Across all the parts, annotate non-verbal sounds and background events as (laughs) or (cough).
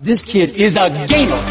This kid is a gamer.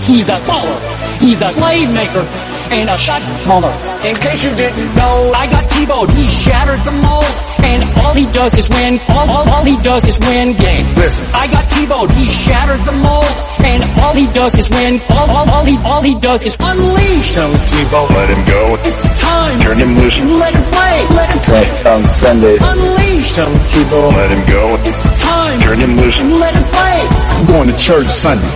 He's a baller. He's a playmaker and a shot caller. In case you didn't know, I got T-Bowed. He shattered the mold. And all he does is win. All, all, all he does is win games. Listen. I got T-Bowed. He shattered the mold. And all he does is win. All, all, all he, all he does is unleash. Tell T-Bone, let him go. It's time. Turn him loose. Let him play. Let him play. on Sunday. Unleash. Tell T-Bone, let him go. It's time. Turn him loose. Let him play. I'm going to church Sunday.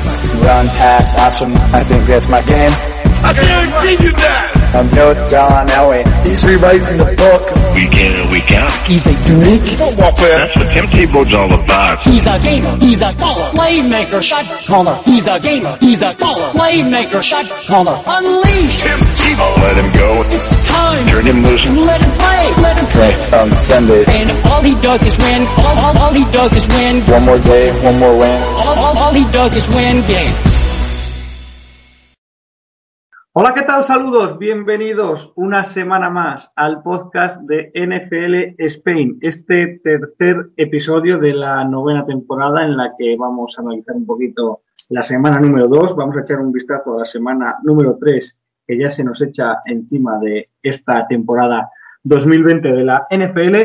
run, pass, option. I think that's my game. I guarantee you that. I'm no John Elway. He's rewriting the book. Week in and week out. He's a unique. Football player. That's what Tim Tebow's all about. He's a gamer. He's a baller. Playmaker. Shot caller. He's a gamer. He's a baller. Playmaker. Shot caller. Unleash. Tim Tebow, let him go. It's time. Turn him loose. Let him play. Let him play. on Sunday. And all he does is win. All, all, all he does is win. One more day, one more win. All, all, all he does is win games. Hola, ¿qué tal? Saludos, bienvenidos una semana más al podcast de NFL Spain, este tercer episodio de la novena temporada en la que vamos a analizar un poquito la semana número 2, vamos a echar un vistazo a la semana número 3 que ya se nos echa encima de esta temporada 2020 de la NFL,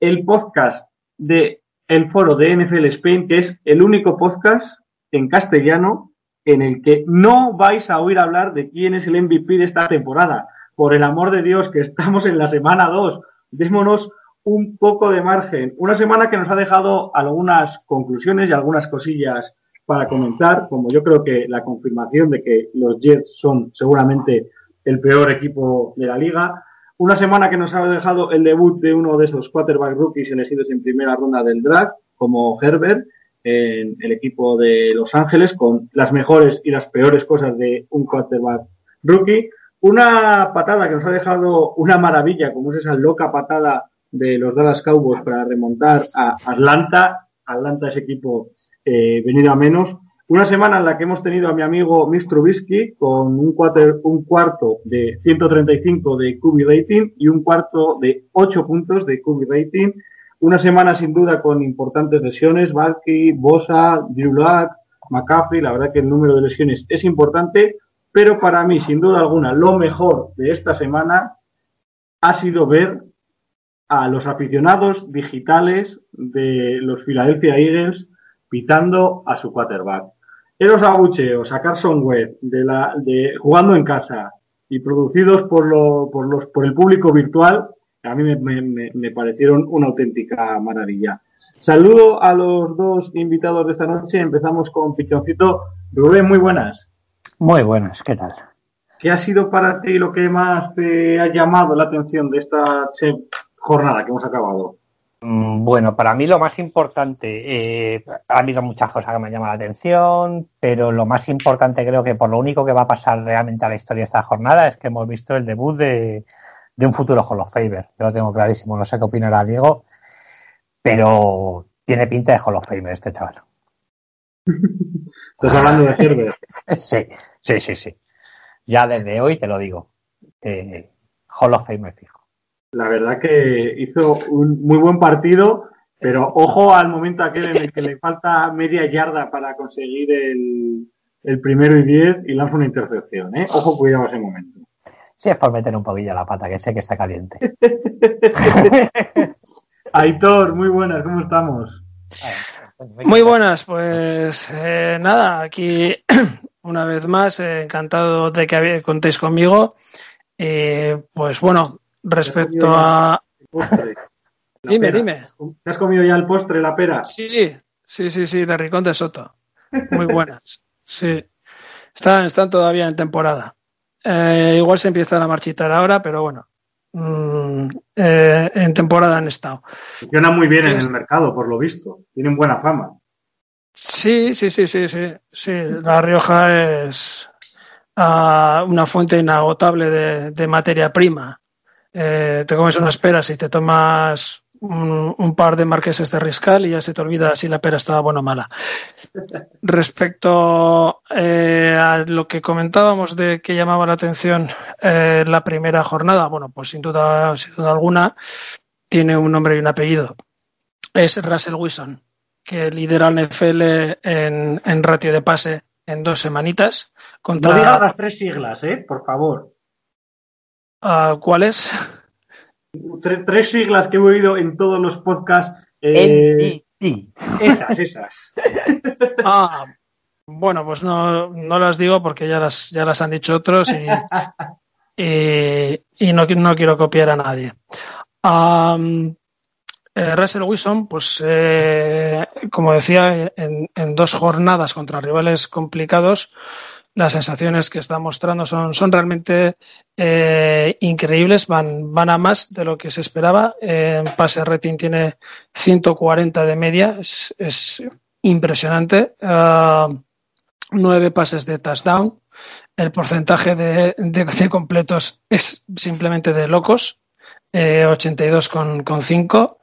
el podcast de el foro de NFL Spain, que es el único podcast en castellano en el que no vais a oír hablar de quién es el MVP de esta temporada. Por el amor de Dios, que estamos en la semana 2. Démonos un poco de margen. Una semana que nos ha dejado algunas conclusiones y algunas cosillas para comentar, como yo creo que la confirmación de que los Jets son seguramente el peor equipo de la liga. Una semana que nos ha dejado el debut de uno de esos quarterback rookies elegidos en primera ronda del draft, como Herbert, en el equipo de Los Ángeles con las mejores y las peores cosas de un quarterback rookie. Una patada que nos ha dejado una maravilla, como es esa loca patada de los Dallas Cowboys para remontar a Atlanta. Atlanta es equipo eh, venido a menos. Una semana en la que hemos tenido a mi amigo Mitch Trubisky con un, quarter, un cuarto de 135 de QB rating y un cuarto de 8 puntos de QB rating. Una semana sin duda con importantes lesiones, Valky, Bosa, Drew Luck, McCaffrey, la verdad que el número de lesiones es importante, pero para mí, sin duda alguna, lo mejor de esta semana ha sido ver a los aficionados digitales de los Philadelphia Eagles pitando a su quarterback. Esos abucheos a Carson Webb de la, de, jugando en casa y producidos por, lo, por, los, por el público virtual a mí me, me, me, parecieron una auténtica maravilla. Saludo a los dos invitados de esta noche. Empezamos con Pichoncito. Rubén, muy buenas. Muy buenas, ¿qué tal? ¿Qué ha sido para ti lo que más te ha llamado la atención de esta jornada que hemos acabado? Mm, Bueno, para mí lo más importante, eh, ha habido muchas cosas que me han llamado la atención, pero lo más importante creo que por lo único que va a pasar realmente a la historia de esta jornada es que hemos visto el debut de, de un futuro Hall of Famer. Yo lo tengo clarísimo, no sé qué opinará Diego, pero tiene pinta de Hall of Famer este chaval. Estás hablando de Herbert. (laughs) sí, sí, sí, sí. Ya desde hoy te lo digo. Eh, Hall of Famer fijo. La verdad que hizo un muy buen partido, pero ojo al momento aquel en el que le falta media yarda para conseguir el, el primero y diez y lanza una intercepción. ¿eh? Ojo, cuidado ese momento. Sí, es por meter un poquillo la pata, que sé que está caliente. (laughs) Aitor, muy buenas, ¿cómo estamos? Muy buenas, pues eh, nada, aquí (clears throat) una vez más, eh, encantado de que contéis conmigo. Eh, pues bueno, respecto a... dime, pera. dime. ¿Te has comido ya el postre, la pera? Sí, sí, sí, sí, de Ricón de Soto. Muy buenas. Sí, están, están todavía en temporada. Eh, igual se empiezan a marchitar ahora, pero bueno, mm, eh, en temporada han estado. Funciona muy bien en el mercado, por lo visto. Tienen buena fama. Sí, sí, sí, sí, sí, sí. La Rioja es ah, una fuente inagotable de, de materia prima. Eh, te comes unas peras y te tomas un, un par de marqueses de riscal y ya se te olvida si la pera estaba buena o mala. Respecto eh, a lo que comentábamos de que llamaba la atención eh, la primera jornada, bueno, pues sin duda, sin duda alguna tiene un nombre y un apellido. Es Russell Wilson. que lidera el NFL en, en ratio de pase en dos semanitas. Contra, No digas las tres siglas, ¿eh? Por favor. ah, ¿Cuáles? Tres, tres siglas que he oído en todos los podcasts. eh, NBT. esas, esas. (laughs) Ah, bueno, pues no, no las digo porque ya las, ya las han dicho otros y, (laughs) y, y no, no quiero copiar a nadie. Eh, Russell Wilson, pues eh, como decía, en, en dos jornadas contra rivales complicados, las sensaciones que está mostrando son, son realmente eh, increíbles, van, van a más de lo que se esperaba. Eh, en pase rating tiene 140 de media, es, es impresionante. Ah, nueve pases de touchdown. El porcentaje de, de- completos es simplemente de locos, eh, 82,5,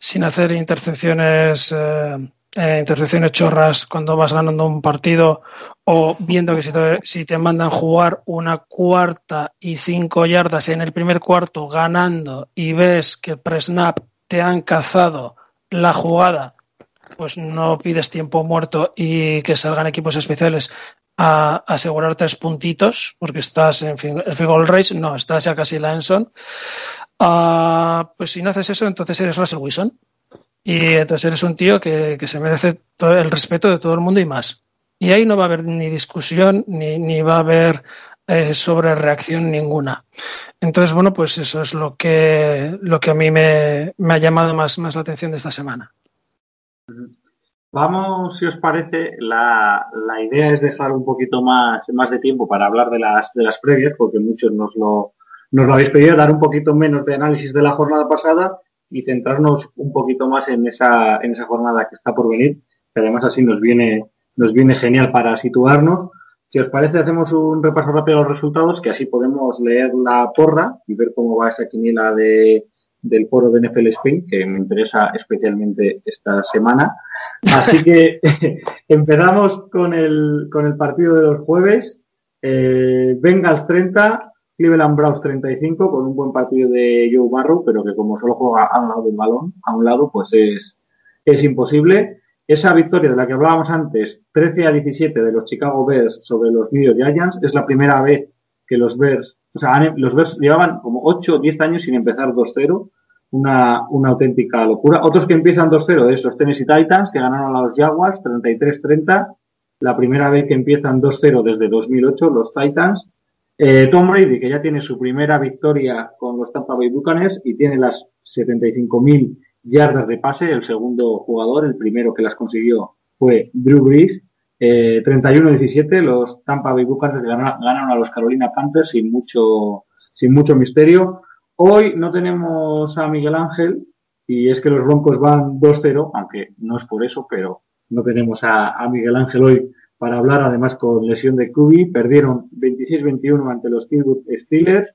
sin hacer intercepciones, eh, intercepciones chorras cuando vas ganando un partido o viendo que si te, si te mandan jugar una cuarta y cinco yardas en el primer cuarto ganando y ves que el pre-snap te han cazado la jugada pues no pides tiempo muerto y que salgan equipos especiales a asegurar tres puntitos, porque estás en goal race, no, estás ya casi en la Enson. Ah, pues si no haces eso, entonces eres Russell Wilson. Y entonces eres un tío que, que se merece todo el respeto de todo el mundo y más. Y ahí no va a haber ni discusión, ni, ni va a haber eh, sobre reacción ninguna. Entonces, bueno, pues eso es lo que, lo que a mí me, me ha llamado más, más la atención de esta semana. Vamos, si os parece, la, la idea es dejar un poquito más, más de tiempo para hablar de las, de las previas, porque muchos nos lo, nos lo habéis pedido, dar un poquito menos de análisis de la jornada pasada y centrarnos un poquito más en esa, en esa jornada que está por venir, que además así nos viene, nos viene genial para situarnos. Si os parece, hacemos un repaso rápido a los resultados, que así podemos leer la porra y ver cómo va esa quiniela de, del foro de NFL Spain, que me interesa especialmente esta semana. Así que (laughs) empezamos con el, con el partido de los jueves. Eh, Bengals 30, Cleveland Browns 35, con un buen partido de Joe Barrow, pero que como solo juega a un lado del balón, a un lado, pues es, es imposible. Esa victoria de la que hablábamos antes, 13 a 17 de los Chicago Bears sobre los New York Giants, es la primera vez que los Bears, o sea, los Bears llevaban como 8 o 10 años sin empezar 2-0 una, una auténtica locura. Otros que empiezan 2-0 es los Tennessee Titans, que ganaron a los Jaguars 33-30. La primera vez que empiezan 2-0 desde 2008, los Titans. Eh, Tom Brady, que ya tiene su primera victoria con los Tampa Bay Buccaneers y tiene las 75.000 yardas de pase, el segundo jugador, el primero que las consiguió fue Drew Brees. Eh, 31-17, los Tampa Bay Buccaneers ganaron, a los Carolina Panthers sin mucho, sin mucho misterio. Hoy no tenemos a Miguel Ángel y es que los Broncos van 2-0, aunque no es por eso, pero no tenemos a, a Miguel Ángel hoy para hablar, además con lesión de Kubi. Perdieron 26-21 ante los Pittsburgh Steelers.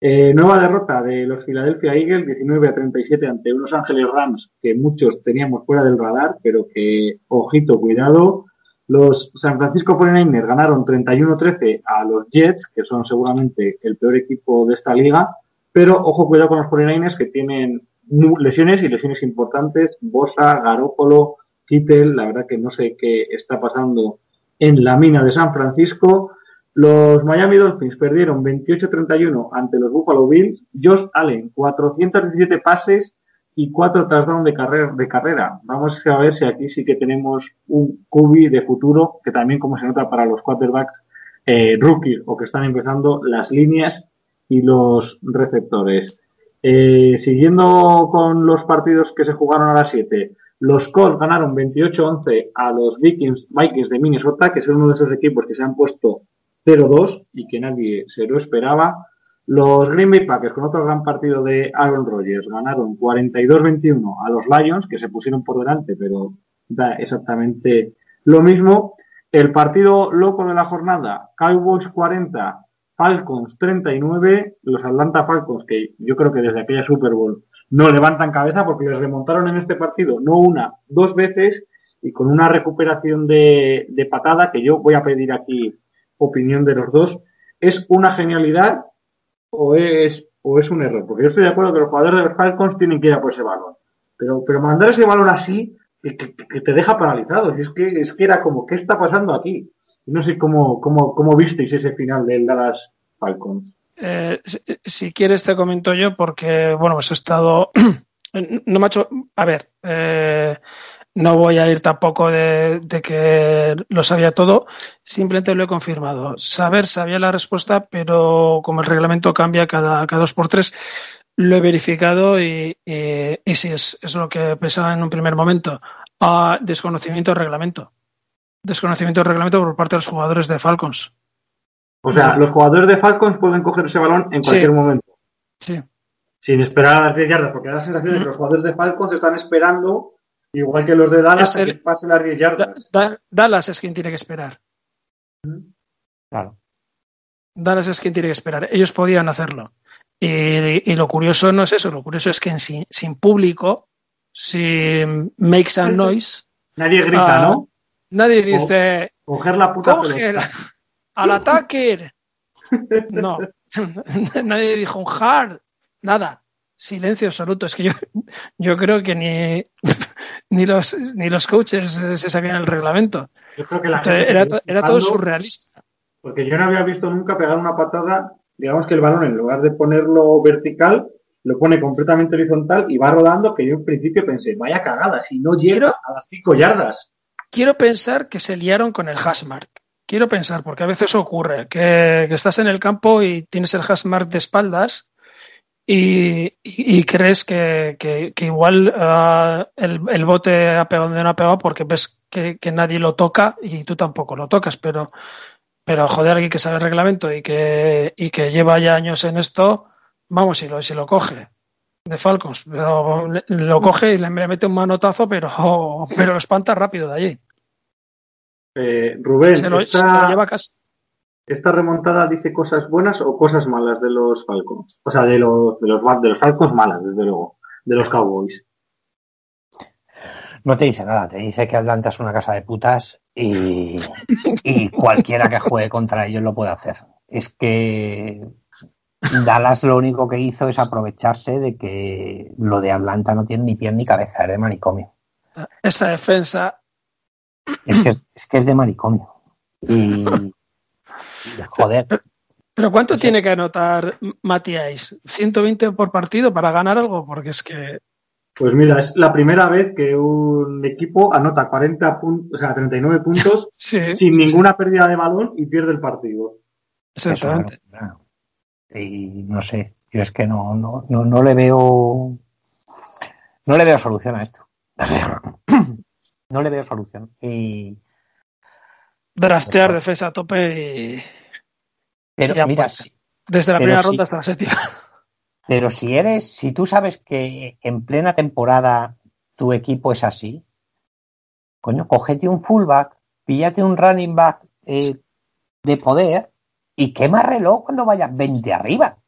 Eh, nueva derrota de los Philadelphia Eagles, 19 a 37 ante unos Ángeles Rams que muchos teníamos fuera del radar, pero que, ojito, cuidado. Los San Francisco 49ers ganaron 31-13 a los Jets, que son seguramente el peor equipo de esta liga. Pero ojo, cuidado con los 49ers que tienen lesiones y lesiones importantes. Bosa, Garópolo, Kittel, la verdad que no sé qué está pasando en la mina de San Francisco. Los Miami Dolphins perdieron 28-31 ante los Buffalo Bills. Josh Allen, 417 pases y 4 touchdowns de carrera, de carrera. Vamos a ver si aquí sí que tenemos un QB de futuro, que también como se nota para los quarterbacks eh, rookies o que están empezando las líneas y los receptores. Eh, siguiendo con los partidos que se jugaron a las 7, los Colts ganaron 28-11 a los Vikings, Vikings de Minnesota, que son uno de esos equipos que se han puesto 0-2 y que nadie se lo esperaba. Los Green Bay Packers, con otro gran partido de Aaron Rodgers, ganaron 42-21 a los Lions, que se pusieron por delante, pero da exactamente lo mismo. El partido loco de la jornada, Cowboys 40, Falcons 39, los Atlanta Falcons, que yo creo que desde aquella Super Bowl no levantan cabeza porque les remontaron en este partido, no una, dos veces, y con una recuperación de, de patada, que yo voy a pedir aquí opinión de los dos, ¿es una genialidad o es, o es un error? Porque yo estoy de acuerdo que los jugadores de los Falcons tienen que ir a por ese balón. Pero, pero mandar ese balón así, que, te deja paralizado. Es que, es que era como, ¿qué está pasando aquí? No sé cómo, cómo, cómo visteis ese final del Dallas Falcons. Eh, si, quieres te comento yo porque, bueno, pues he estado... (clears throat) No me ha hecho... A ver, eh, no voy a ir tampoco de, de que lo sabía todo, simplemente lo he confirmado. Saber sabía la respuesta, pero como el reglamento cambia cada, cada dos por tres, lo he verificado y, y, y sí, es, es lo que pensaba en un primer momento. Ah, desconocimiento del reglamento. Desconocimiento del reglamento por parte de los jugadores de Falcons. O sea, los jugadores de Falcons pueden coger ese balón en Sí. cualquier momento, Sí. sin esperar a las 10 yardas, porque da la sensación de que los jugadores de Falcons están esperando, igual que los de Dallas, a que el- pasen las 10 Da- yardas. Da- Dallas es quien tiene que esperar. Claro. Dallas es quien tiene que esperar. Ellos podían hacerlo. Y, y lo curioso no es eso, lo curioso es que en sin, sin público, sin make some noise, Nadie grita, Ah, ¿no? nadie dice, Coger la puta coge pelota. Al ataque. No, (laughs) nadie dijo un hard, nada. Silencio absoluto. Es que yo, yo creo que ni, (laughs) ni, los, ni los coaches eh, se sabían el reglamento. Yo creo que la Entonces, era, todo surrealista. Porque yo no había visto nunca pegar una patada, digamos que el balón en lugar de ponerlo vertical, lo pone completamente horizontal y va rodando, que yo en principio pensé, vaya cagada, si no llega Quiero- a las 5 yardas. Quiero pensar que se liaron con el hashmark. Quiero pensar, porque a veces ocurre que, estás en el campo y tienes el hashmark de espaldas y, crees que, igual ah, el, bote ha pegado donde no ha pegado porque ves que, nadie lo toca y tú tampoco lo tocas, pero, pero joder, alguien que sabe el reglamento y que, lleva ya años en esto, vamos, si lo, si lo coge de Falcons, pero lo coge y le mete un manotazo, pero, pero lo espanta rápido de allí. Eh, Rubén, Se lo, se esta, esta remontada dice cosas buenas o cosas malas de los Falcons. O sea, de los, de los, de los Falcons malas, desde luego, de los Cowboys. No te dice nada, te dice que Atlanta es una casa de putas y, y cualquiera que juegue contra ellos lo puede hacer. Es que Dallas lo único que hizo es aprovecharse de que lo de Atlanta no tiene ni pie ni cabeza, es de manicomio. Esa defensa, Es que es, es que es de manicomio. Y joder, pero ¿cuánto tiene que anotar Matías? ¿120 por partido para ganar algo? Porque es que Pues mira, es la primera vez que un equipo anota 40 puntos, o sea, 39 puntos (laughs) sí, sin sí, ninguna pérdida de balón y pierde el partido. exactamente. Eso. Y no sé, yo es que no, no, no, no le veo no le veo solución a esto. (clears throat) (clears throat) No le veo solución. Y Draftear defensa a tope y pero mira, si- desde la primera ronda hasta la séptima. pero si eres, si tú sabes que en plena temporada tu equipo es así, coño, cógete un fullback, píllate un running back eh, de poder y quema reloj cuando vayas 20 arriba.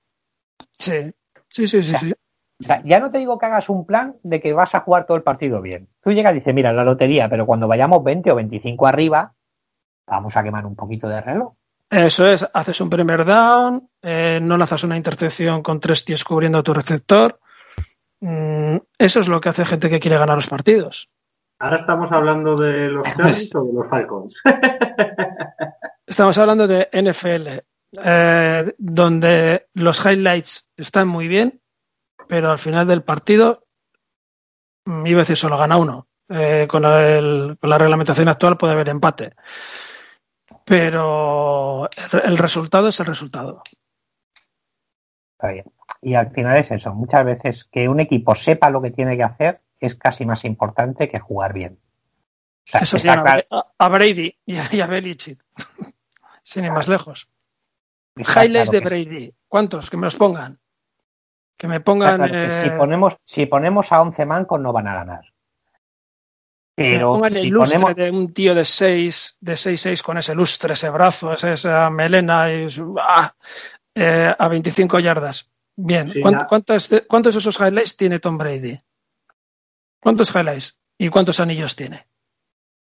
Sí, sí, sí, sí. sí. O sea, ya no te digo que hagas un plan de que vas a jugar todo el partido bien. Tú llegas y dices, mira, la lotería, pero cuando vayamos 20 o 25 arriba, vamos a quemar un poquito de reloj. Eso es, haces un primer down, eh, no lanzas una intercepción con tres tíos cubriendo a tu receptor. Mm, eso es lo que hace gente que quiere ganar los partidos. Ahora estamos hablando de los Chargers o de los Falcons. (laughs) Estamos hablando de NFL, eh, donde los highlights están muy bien, pero al final del partido, mm, iba a decir solo gana uno. Eh, con, el- con la reglamentación actual puede haber empate. Pero el, el resultado es el resultado. Está bien. Y al final es eso. Muchas veces que un equipo sepa lo que tiene que hacer es casi más importante que jugar bien. O sea, Eso está claro- a Brady y a, y a Belichick. (laughs) Sin ir más lejos. Highlights de claro sí. Brady. ¿Cuántos? Que me los pongan. Que me pongan. claro que eh, si, ponemos, si ponemos a 11 mancos no van a ganar. que me Pero pongan el si lustre ponemos, de un tío de 6, de 6-6 con ese lustre, ese brazo, esa, melena y ¡ah! Eh, a 25 yardas. Bien. Sí, ¿Cuánto- ya. cuántos, ¿Cuántos de esos highlights tiene Tom Brady? ¿Cuántos highlights? ¿Y cuántos anillos tiene?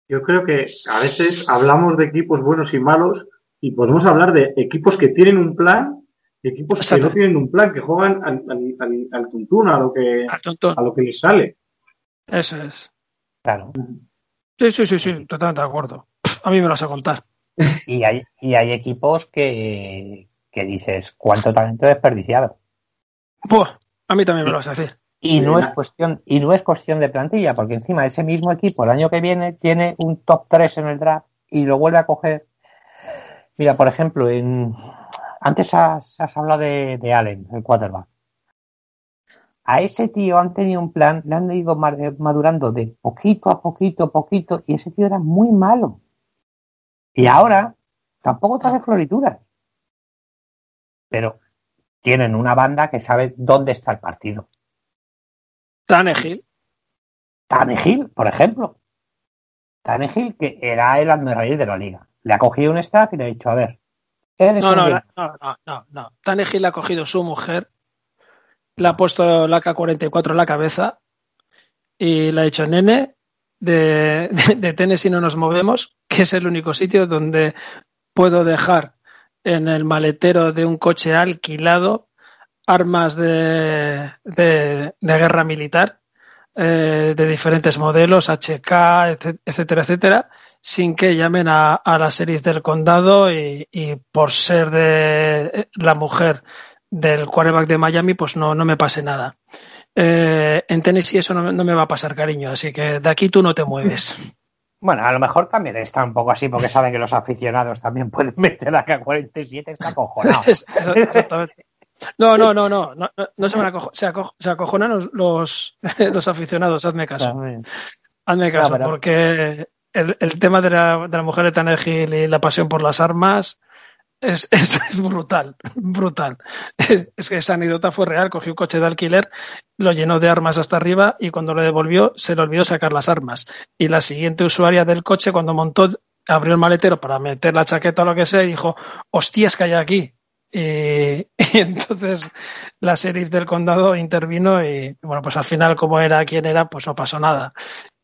Yo creo que a veces hablamos de equipos buenos y malos y podemos hablar de equipos que tienen un plan equipos que no tienen un plan, que juegan al, al, al, al tuntún, a lo que, a lo que les sale. Eso es. Claro. Sí, sí, sí, sí, totalmente de acuerdo. A mí me lo vas a contar. (laughs) Y hay, y hay equipos que, que dices, ¿cuánto talento desperdiciado? Buah, a mí también me lo vas a decir. Y no es cuestión, y no es cuestión de plantilla, porque encima ese mismo equipo el año que viene tiene un top 3 en el draft y lo vuelve a coger. Mira, por ejemplo, en antes has, has hablado de, de Allen, el quarterback. A ese tío han tenido un plan, le han ido eh, madurando de poquito a poquito, poquito, y ese tío era muy malo. Y ahora tampoco te hace florituras. Pero tienen una banda que sabe dónde está el partido. Tannehill. Tannehill, por ejemplo. Tannehill, que era el reír de la liga. Le ha cogido un staff y le ha dicho, a ver, eres No, no, no, no, no, no. Tannehill ha cogido su mujer, le ha puesto la K-44 en la cabeza y le ha dicho, nene, de, de, de Tennessee no nos movemos, que es el único sitio donde puedo dejar en el maletero de un coche alquilado armas de, de, guerra militar eh, de diferentes modelos, HK, etc- etcétera, etcétera, sin que llamen a, a la series del condado y, y por ser de la mujer del quarterback de Miami, pues no, no me pase nada. Eh, en Tennessee eso no, no me va a pasar, cariño, así que de aquí tú no te mueves. (laughs) Bueno, a lo mejor también está un poco así porque saben que los aficionados también pueden (laughs) meter a K-47, está cojonado. (laughs) Exactamente. No, no, no, no, no, no, se, van a se, aco- se acojonan los, los, los aficionados, hazme caso. También. Hazme caso, pero- porque el, tema de la, de la mujer de Tannehill y la pasión por las armas es, (laughs) es, brutal, brutal. Es, que esa anécdota fue real, cogió un coche de alquiler, lo llenó de armas hasta arriba y cuando lo devolvió se le olvidó sacar las armas. Y la siguiente usuaria del coche, cuando montó, abrió el maletero para meter la chaqueta o lo que sea y dijo, hostias que hay aquí. Y, (laughs) y entonces la sheriff del condado intervino y bueno, pues al final como era quien era, pues no pasó nada.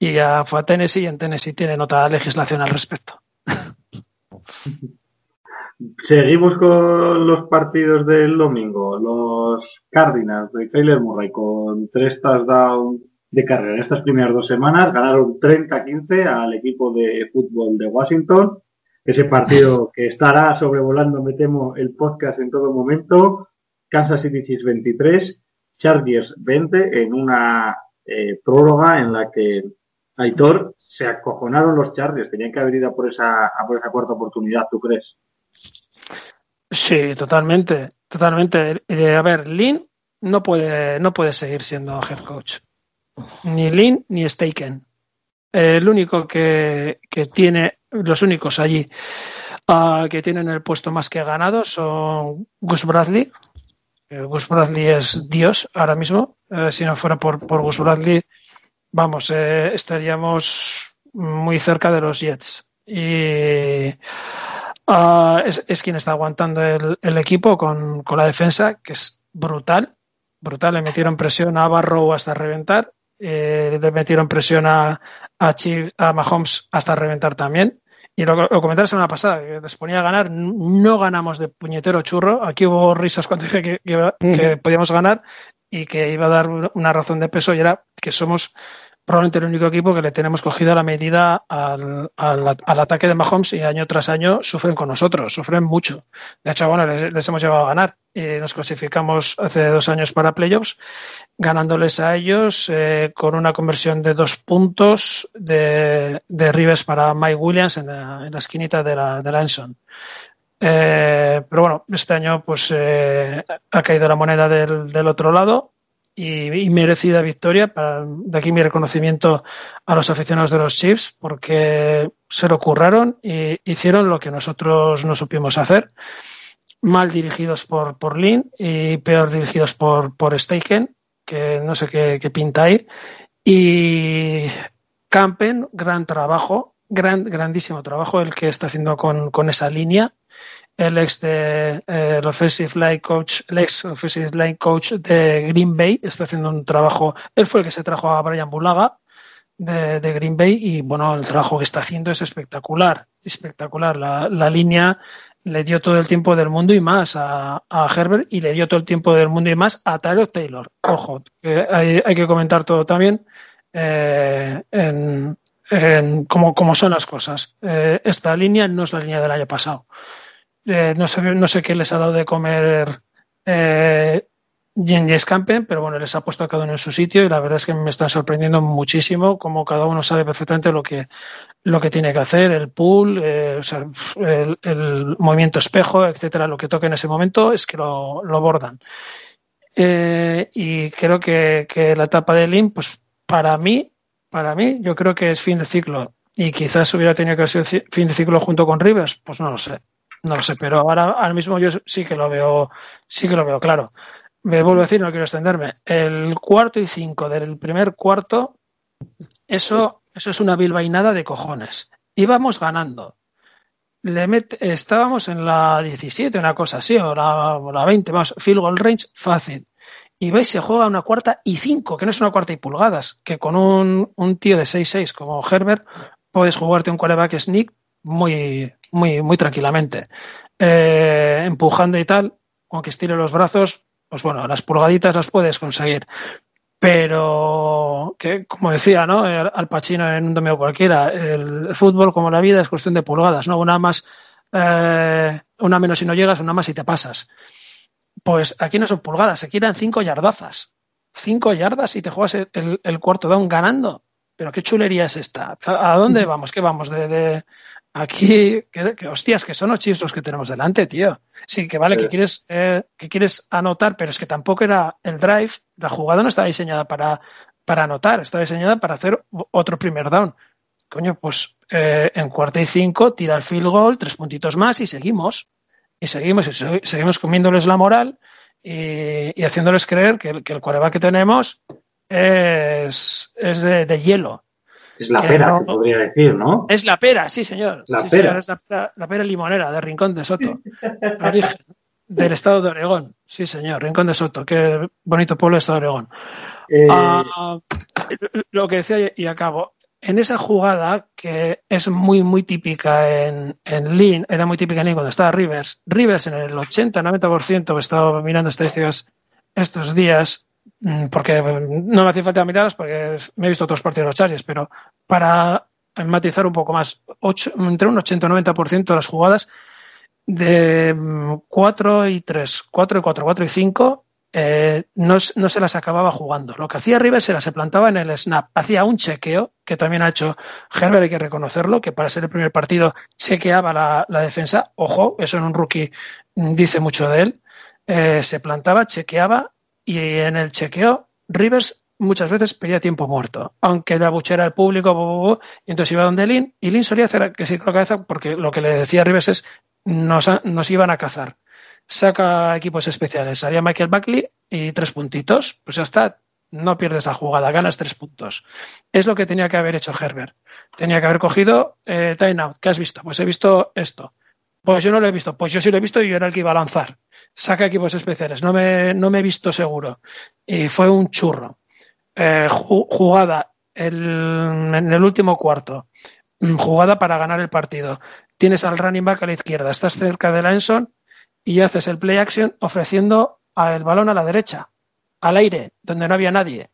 Y ya fue a Tennessee y en Tennessee tienen otra legislación al respecto. Seguimos con los partidos del domingo. Los Cardinals de Kyler Murray con tres touchdowns de carrera estas primeras dos semanas ganaron 30-15 al equipo de fútbol de Washington. Ese partido que estará sobrevolando, me temo, el podcast en todo momento. Kansas City Chiefs 23, Chargers 20 en una eh, prórroga en la que Aitor se acojonaron los Chargers. Tenían que haber ido a por esa, por esa cuarta oportunidad, ¿tú crees? Sí, totalmente, totalmente. Eh, a ver, Lynn no puede, no puede seguir siendo head coach. Ni Lynn ni Staken. Eh, el único que, que tiene, los únicos allí ah, que tienen el puesto más que ganado son Gus Bradley. Eh, Gus Bradley es Dios ahora mismo. Si no fuera por, por Gus Bradley, vamos, eh, estaríamos muy cerca de los Jets. Y ah, es, es quien está aguantando el, el equipo con, con la defensa, que es brutal. Brutal, le metieron presión a Barrow hasta reventar. eh, le metieron presión a, a, Chief- a Mahomes hasta reventar también. Y lo, lo comenté la semana pasada, que les ponía a ganar, no ganamos de puñetero churro. Aquí hubo risas cuando dije que, que iba- que podíamos ganar y que iba a dar una razón de peso y era que somos probablemente el único equipo que le tenemos cogida la medida al, al, al ataque de Mahomes y año tras año sufren con nosotros, sufren mucho. De hecho, bueno, les, hemos llevado a ganar y nos clasificamos hace dos años para playoffs, ganándoles a ellos eh, con una conversión de dos puntos de, de Rives para Mike Williams en la, en la esquinita de la, de la Enson. Eh, pero bueno, este año pues eh, ha caído la moneda del, del otro lado y, y merecida victoria. Para, de aquí mi reconocimiento a los aficionados de los Chiefs porque se lo curraron y hicieron lo que nosotros no supimos hacer. Mal dirigidos por, por Lynn y peor dirigidos por, por Steichen, que no sé qué, qué pinta ahí. Y Campen, gran trabajo, gran, grandísimo trabajo el que está haciendo con, con esa línea el ex de eh, el offensive line coach, el ex offensive line coach de Green Bay está haciendo un trabajo. Él fue el que se trajo a Brian Bulaga de, Green Bay y bueno, el trabajo que está haciendo es espectacular, espectacular. La, línea le dio todo el tiempo del mundo y más a, Herbert y le dio todo el tiempo del mundo y más a Tyler Taylor. Ojo, que hay, que comentar todo también. eh, en, cómo son las cosas. Eh, esta línea no es la línea del año pasado. Eh, no, sé, no sé qué les ha dado de comer eh, James Campen, pero bueno, les ha puesto a cada uno en su sitio y la verdad es que me están sorprendiendo muchísimo como cada uno sabe perfectamente lo que, lo que tiene que hacer, el pool, eh, el, el, movimiento espejo, etcétera, lo que toque en ese momento es que lo, lo bordan. Eh, y creo que, que, la etapa de Lin, pues para mí, para mí, yo creo que es fin de ciclo. Y quizás hubiera tenido que ser fin de ciclo junto con Rivers, pues no lo sé. No lo sé, pero ahora, ahora mismo yo sí que lo veo, sí que lo veo claro me vuelvo a decir, no quiero extenderme, el cuarto y cinco del primer cuarto, eso, eso es una bilbainada de cojones. Íbamos ganando. Le met, estábamos en la 17, una cosa así, o la, o la 20, más, field goal range fácil. Y veis, se juega una cuarta y cinco, que no es una cuarta y pulgadas, que con un, un tío de 6-6 como Herbert puedes jugarte un quarterback sneak muy, muy, muy tranquilamente. Eh, empujando y tal, aunque estire los brazos, pues bueno, las pulgaditas las puedes conseguir. Pero, que como decía, ¿no? Al Pacino en un domingo cualquiera, el, el, fútbol, como la vida, es cuestión de pulgadas, ¿no? Una más, eh, una menos si no llegas, una más si te pasas. Pues aquí no son pulgadas, aquí eran cinco yardazas. Cinco yardas y te juegas el, el, el cuarto down ganando. Pero qué chulería es esta. ¿A, dónde vamos? ¿Qué vamos? ¿De, de, Aquí, que, que, hostias, que son ocho los que tenemos delante, tío. Sí, que vale, sí. que quieres, eh, que quieres anotar, pero es que tampoco era el drive, la jugada no estaba diseñada para, para anotar, estaba diseñada para hacer otro primer down. Coño, pues eh, en cuarta y cinco, tira el field goal, tres puntitos más y seguimos. Y seguimos, y seguimos comiéndoles la moral y, y haciéndoles creer que, que el quarterback que tenemos es, es de, de hielo es la pera, no, se podría decir, ¿no? Es la pera, sí, señor. La sí, pera. Señor, es la pera, la pera limonera de Rincón de Soto. origen del estado de Oregón. Sí, señor, Rincón de Soto. Qué bonito pueblo estado de Oregón. Eh... Uh, lo que decía y acabo. En esa jugada que es muy, muy típica en, en Lean, era muy típica en Lean cuando estaba Rivers. Rivers en el 80-90%, he estado mirando estadísticas estos días, porque no me hacía falta mirarlas porque me he visto otros partidos de los Chargers, pero para matizar un poco más, 8, entre un 80 y 90% de las jugadas de 4 mm, y 3, 4 y 4, 4 y 5, eh, no, se las acababa jugando. Lo que hacía Rivers era se plantaba en el snap, hacía un chequeo, que también ha hecho Herbert, hay que reconocerlo, que para ser el primer partido chequeaba la, defensa. Ojo, eso en un rookie dice mucho de él. Eh, se plantaba, chequeaba y en el chequeo Rivers muchas veces pedía tiempo muerto, aunque la buchera al público, entonces iba donde Lin, y Lin solía hacer que sí con la porque lo que le decía Rivers es nos, nos iban a cazar. Saca equipos especiales, haría Michael Buckley y tres puntitos, pues ya está, no pierdes la jugada, ganas tres puntos. Es lo que tenía que haber hecho Herbert. Tenía que haber cogido eh, time out. ¿Qué has visto? Pues he visto esto. Pues yo no lo he visto. Pues yo sí lo he visto y yo era el que iba a lanzar saca equipos especiales. No me, no me he visto seguro. Y fue un churro. Eh, jugada el, en el último cuarto. Mm, jugada para ganar el partido. Tienes al running back a la izquierda. Estás cerca de la Enson y haces el play action ofreciendo el balón a la derecha, al aire, donde no había nadie.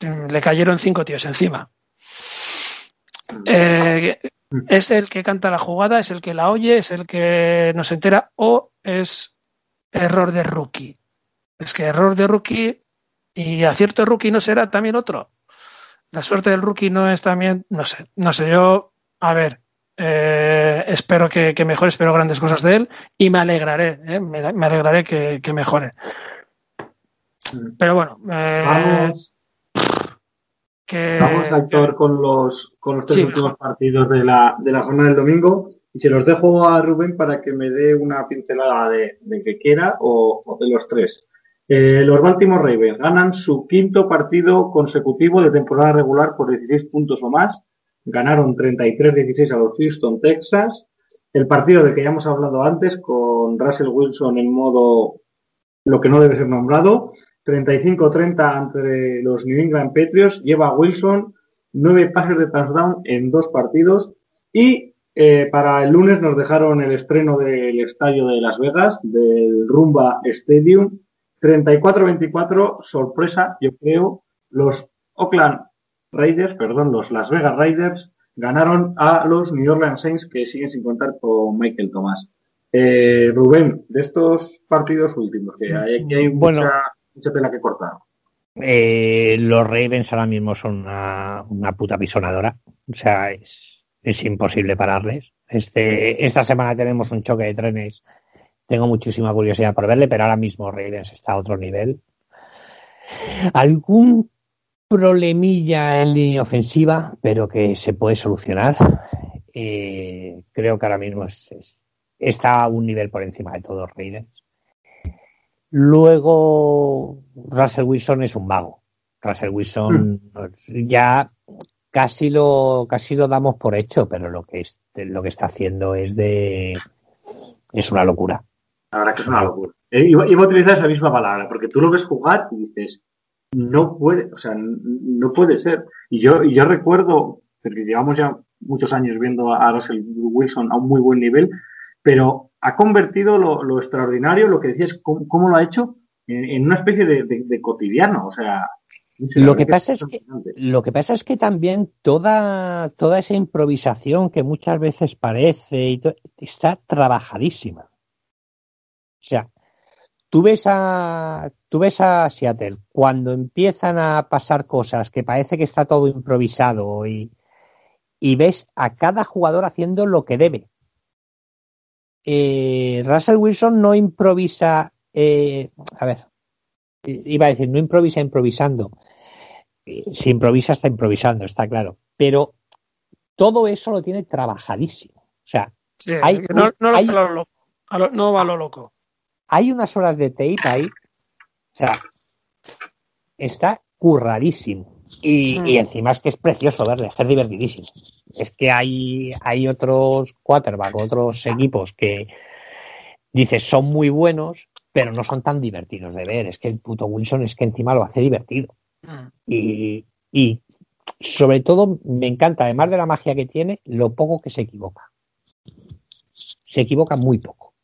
Mm, le cayeron cinco tíos encima. Eh, es el que canta la jugada, es el que la oye, es el que nos entera o es error de rookie. Es que error de rookie y acierto de rookie no será también otro. La suerte del rookie no es también, no sé, no sé, yo, a ver, eh, espero que, que, mejore, espero grandes cosas de él y me alegraré, eh, me, me, alegraré que, que, mejore. Pero bueno, eh, vamos, que, vamos a actuar con los, con los tres sí, últimos mejor. partidos de la, de la jornada del domingo. Y se los dejo a Rubén para que me dé una pincelada de, de que quiera o, de los tres. Eh, los Baltimore Ravens ganan su quinto partido consecutivo de temporada regular por 16 puntos o más. Ganaron 33-16 a los Houston, Texas. El partido del que ya hemos hablado antes, con Russell Wilson en modo lo que no debe ser nombrado. 35-30 entre los New England Patriots. Lleva Wilson nueve pases de touchdown en dos partidos. Y eh, para el lunes nos dejaron el estreno del estadio de Las Vegas, del Rumba Stadium. 34-24, sorpresa, yo creo. Los Oakland Raiders, perdón, los Las Vegas Raiders ganaron a los New Orleans Saints que siguen sin contar con Michael Thomas. Eh, Rubén, de estos partidos últimos, que hay, hay Bueno. mucha, mucha tela que cortar. Eh, los Ravens ahora mismo son una, una puta pisonadora. O sea, es, es imposible pararles. Este, esta semana tenemos un choque de trenes. Tengo muchísima curiosidad por verle, pero ahora mismo Ravens está a otro nivel. Algún problemilla en línea ofensiva, pero que se puede solucionar. Eh, creo que ahora mismo es- es- está a un nivel por encima de todos Ravens. Luego, Russell Wilson es un mago. Russell Wilson ya casi lo, casi lo damos por hecho, pero lo que, es- lo que está haciendo es de, es una locura. La verdad que es una locura. Eh, iba, iba a utilizar esa misma palabra, porque tú lo ves jugar y dices, no puede, o sea, no puede ser. Y yo, y yo recuerdo, porque llevamos ya muchos años viendo a Russell Wilson a un muy buen nivel, pero ha convertido lo, lo extraordinario, lo que decías, cómo, cómo lo ha hecho, en, una especie de cotidiano. O sea, Lo que pasa es que, lo que pasa es que también toda, toda esa improvisación que muchas veces parece y está trabajadísima. O sea, tú ves a, tú ves a Seattle cuando empiezan a pasar cosas que parece que está todo improvisado y, y ves a cada jugador haciendo lo que debe. Eh, Russell Wilson no improvisa, eh, a ver, iba a decir, no improvisa improvisando. Eh, Si improvisa, está improvisando, está claro. Pero todo eso lo tiene trabajadísimo. O sea, Sí, Hay- que no, no lo hay- lo loco, lo- no va a lo loco. hay unas horas de tape ahí. O sea, está curradísimo. Y, Mm. y encima es que es precioso verle, es divertidísimo. Es que hay, hay otros quarterback, otros equipos que dices son muy buenos, pero no son tan divertidos de ver. Es que el puto Wilson es que encima lo hace divertido. Mm. Y, y sobre todo me encanta, además de la magia que tiene, lo poco que se equivoca. Se equivoca muy poco.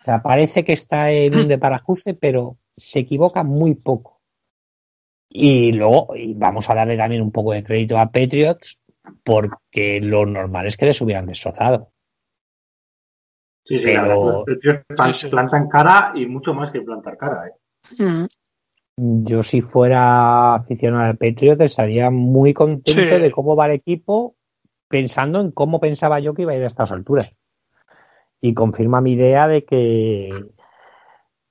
O sea, parece que está en un (laughs) deparajuste, pero se equivoca muy poco. Y luego, y vamos a darle también un poco de crédito a Patriots, porque lo normal es que les hubieran destrozado. Sí, sí, la pero- sí. plantan cara y mucho más que plantar cara. ¿eh? Mm. Yo si fuera aficionado al Patriots estaría muy contento Sí. de cómo va el equipo pensando en cómo pensaba yo que iba a ir a estas alturas. Y confirma mi idea de que,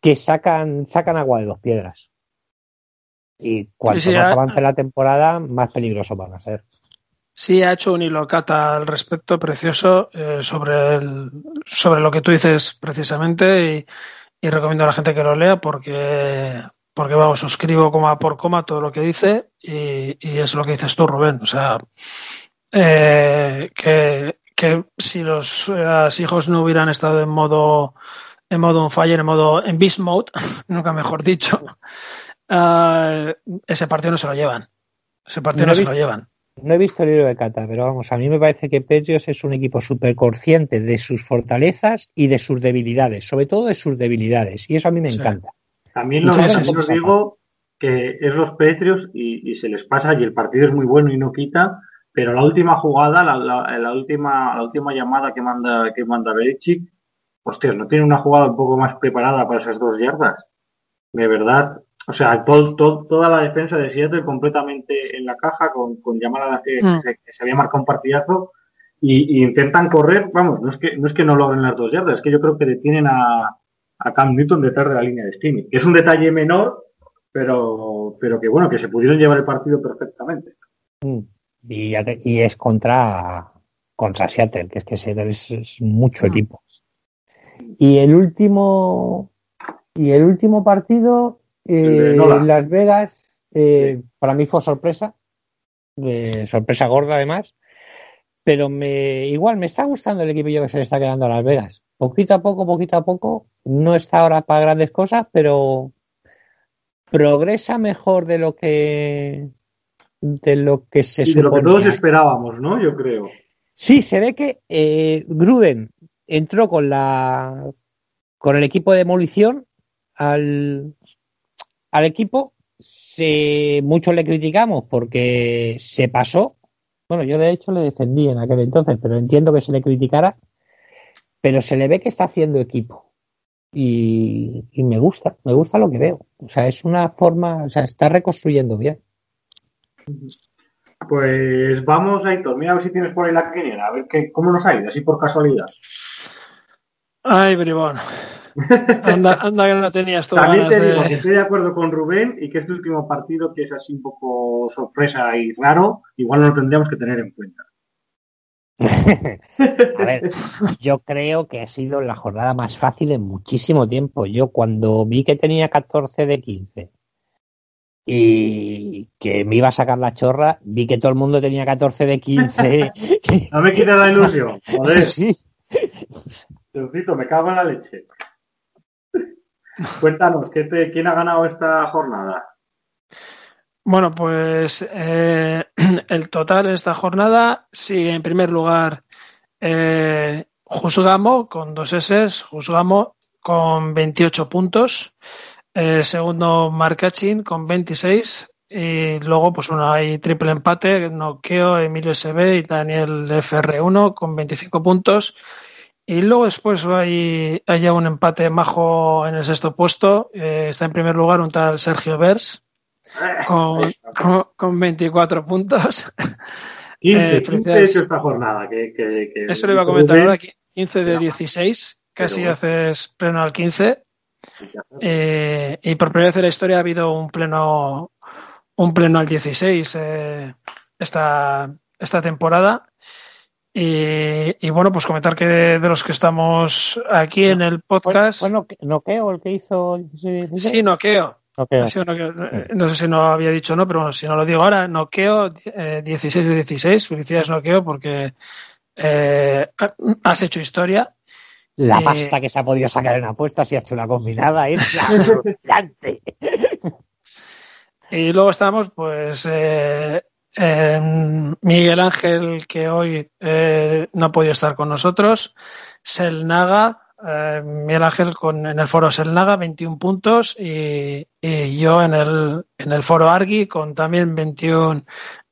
que sacan, sacan agua de dos piedras. Y cuanto Sí, sí, más avance la temporada, más peligrosos van a ser. Sí, ha hecho un hilo cata al respecto precioso eh, sobre, el, sobre lo que tú dices precisamente y, y recomiendo a la gente que lo lea porque, porque vamos, suscribo coma por coma todo lo que dice y, y es lo que dices tú, Rubén. O sea, eh, que, que si los hijos no hubieran estado en modo en modo on fire, en modo en beast mode, (laughs) nunca mejor dicho, eh, (laughs) ese partido no se lo llevan. Ese partido No se lo llevan. No he visto el libro de Cata, pero vamos, a mí me parece que Patriots es un equipo súper consciente de sus fortalezas y de sus debilidades, sobre todo de sus debilidades, y eso a mí me Sí. encanta. También, lo, sí, os digo que es los Patriots y, y se les pasa y el partido es muy bueno y no quita, pero la última jugada, la, la- la última, la última llamada que manda, que manda Belichick, hostias, ¿no tiene una jugada un poco más preparada para esas dos yardas? De verdad, o sea, todo, todo- toda la defensa de Seattle completamente en la caja con, con llamada que, Mm. se, que se había marcado un partidazo y, y intentan correr, vamos, no es que no es que no logren las dos yardas, es que yo creo que detienen a, a Cam Newton detrás de la línea de que es un detalle menor, pero, pero que bueno, que se pudieron llevar el partido perfectamente. Mm. Y, ya te- y es contra, contra Seattle, que es que Seattle es, es mucho Mm. equipo. Y el último y el último partido, eh. Las Vegas, eh, para mí fue sorpresa, eh, sorpresa gorda además, pero me igual me está gustando el equipillo que se le está quedando a Las Vegas. Poquito a poco, poquito a poco, no está ahora para grandes cosas, pero progresa mejor de lo que de lo que se Y de lo que todos esperábamos, ¿no? Yo creo. Sí, se ve que eh, Gruden entró con la con el equipo de demolición al, al equipo se, muchos le criticamos porque se pasó. Bueno, yo de hecho le defendí en aquel entonces, pero entiendo que se le criticara. Pero se le ve que está haciendo equipo. Y, y me gusta, me gusta lo que veo. O sea, es una forma, o sea, está reconstruyendo bien. Pues vamos, Aitor, mira a ver si tienes por ahí la quiniela, a ver qué, cómo nos ha ido, así por casualidad. Ay, bribón. Anda, anda que no tenías tú También ganas te digo de... que estoy de acuerdo con Rubén y que este último partido, que es así un poco sorpresa y raro, igual no lo tendríamos que tener en cuenta. (laughs) A ver, yo creo que ha sido la jornada más fácil en muchísimo tiempo. Yo cuando vi que tenía 14 de 15 y que me iba a sacar la chorra, vi que todo el mundo tenía 14 de 15. (laughs) No me quites la ilusión, (laughs) joder, Sí. Teocito, me cago en la leche. Cuéntanos, ¿qué te- ¿quién ha ganado esta jornada? Bueno, pues eh, (clears throat) el total de esta jornada sigue en primer lugar eh, Juzgamo con dos S, Juzgamo con 28 puntos. Eh, segundo Marcachin con 26. Y luego, pues bueno, hay triple empate, Noqueo, Emilio SB y Daniel FR1 con 25 puntos. Y luego después hay, hay ya un empate majo en el sexto puesto. Eh, está en primer lugar un tal Sergio Vers con, con, con 24 puntos. (laughs) 15, Eh, 15 felicidades. hecho esta jornada. Que, que- que- Eso le iba a comentar ahora, 15 de 16, casi bueno. haces pleno al 15. Eh, y por primera vez en la historia ha habido un pleno, un pleno al 16 eh, esta, esta temporada. Y, y bueno, pues comentar que de, de los que estamos aquí en el podcast, Bueno, Noqueo el que hizo. Sí, sí, Noqueo. Noqueo. Ha sido Noqueo. No sé si no había dicho no, pero bueno, si no lo digo ahora, Noqueo, eh, 16 de 16. Felicidades, Noqueo, porque eh, has hecho historia. La Eh, pasta que se ha podido sacar en apuestas y ha hecho una combinada es (laughs) alucinante. Y luego estamos, pues, en Miguel Ángel, que hoy eh, no ha podido estar con nosotros, Selnaga, eh, Miguel Ángel con, en el foro Selnaga, 21 puntos, y, yo en el, en el foro Argi con también 21,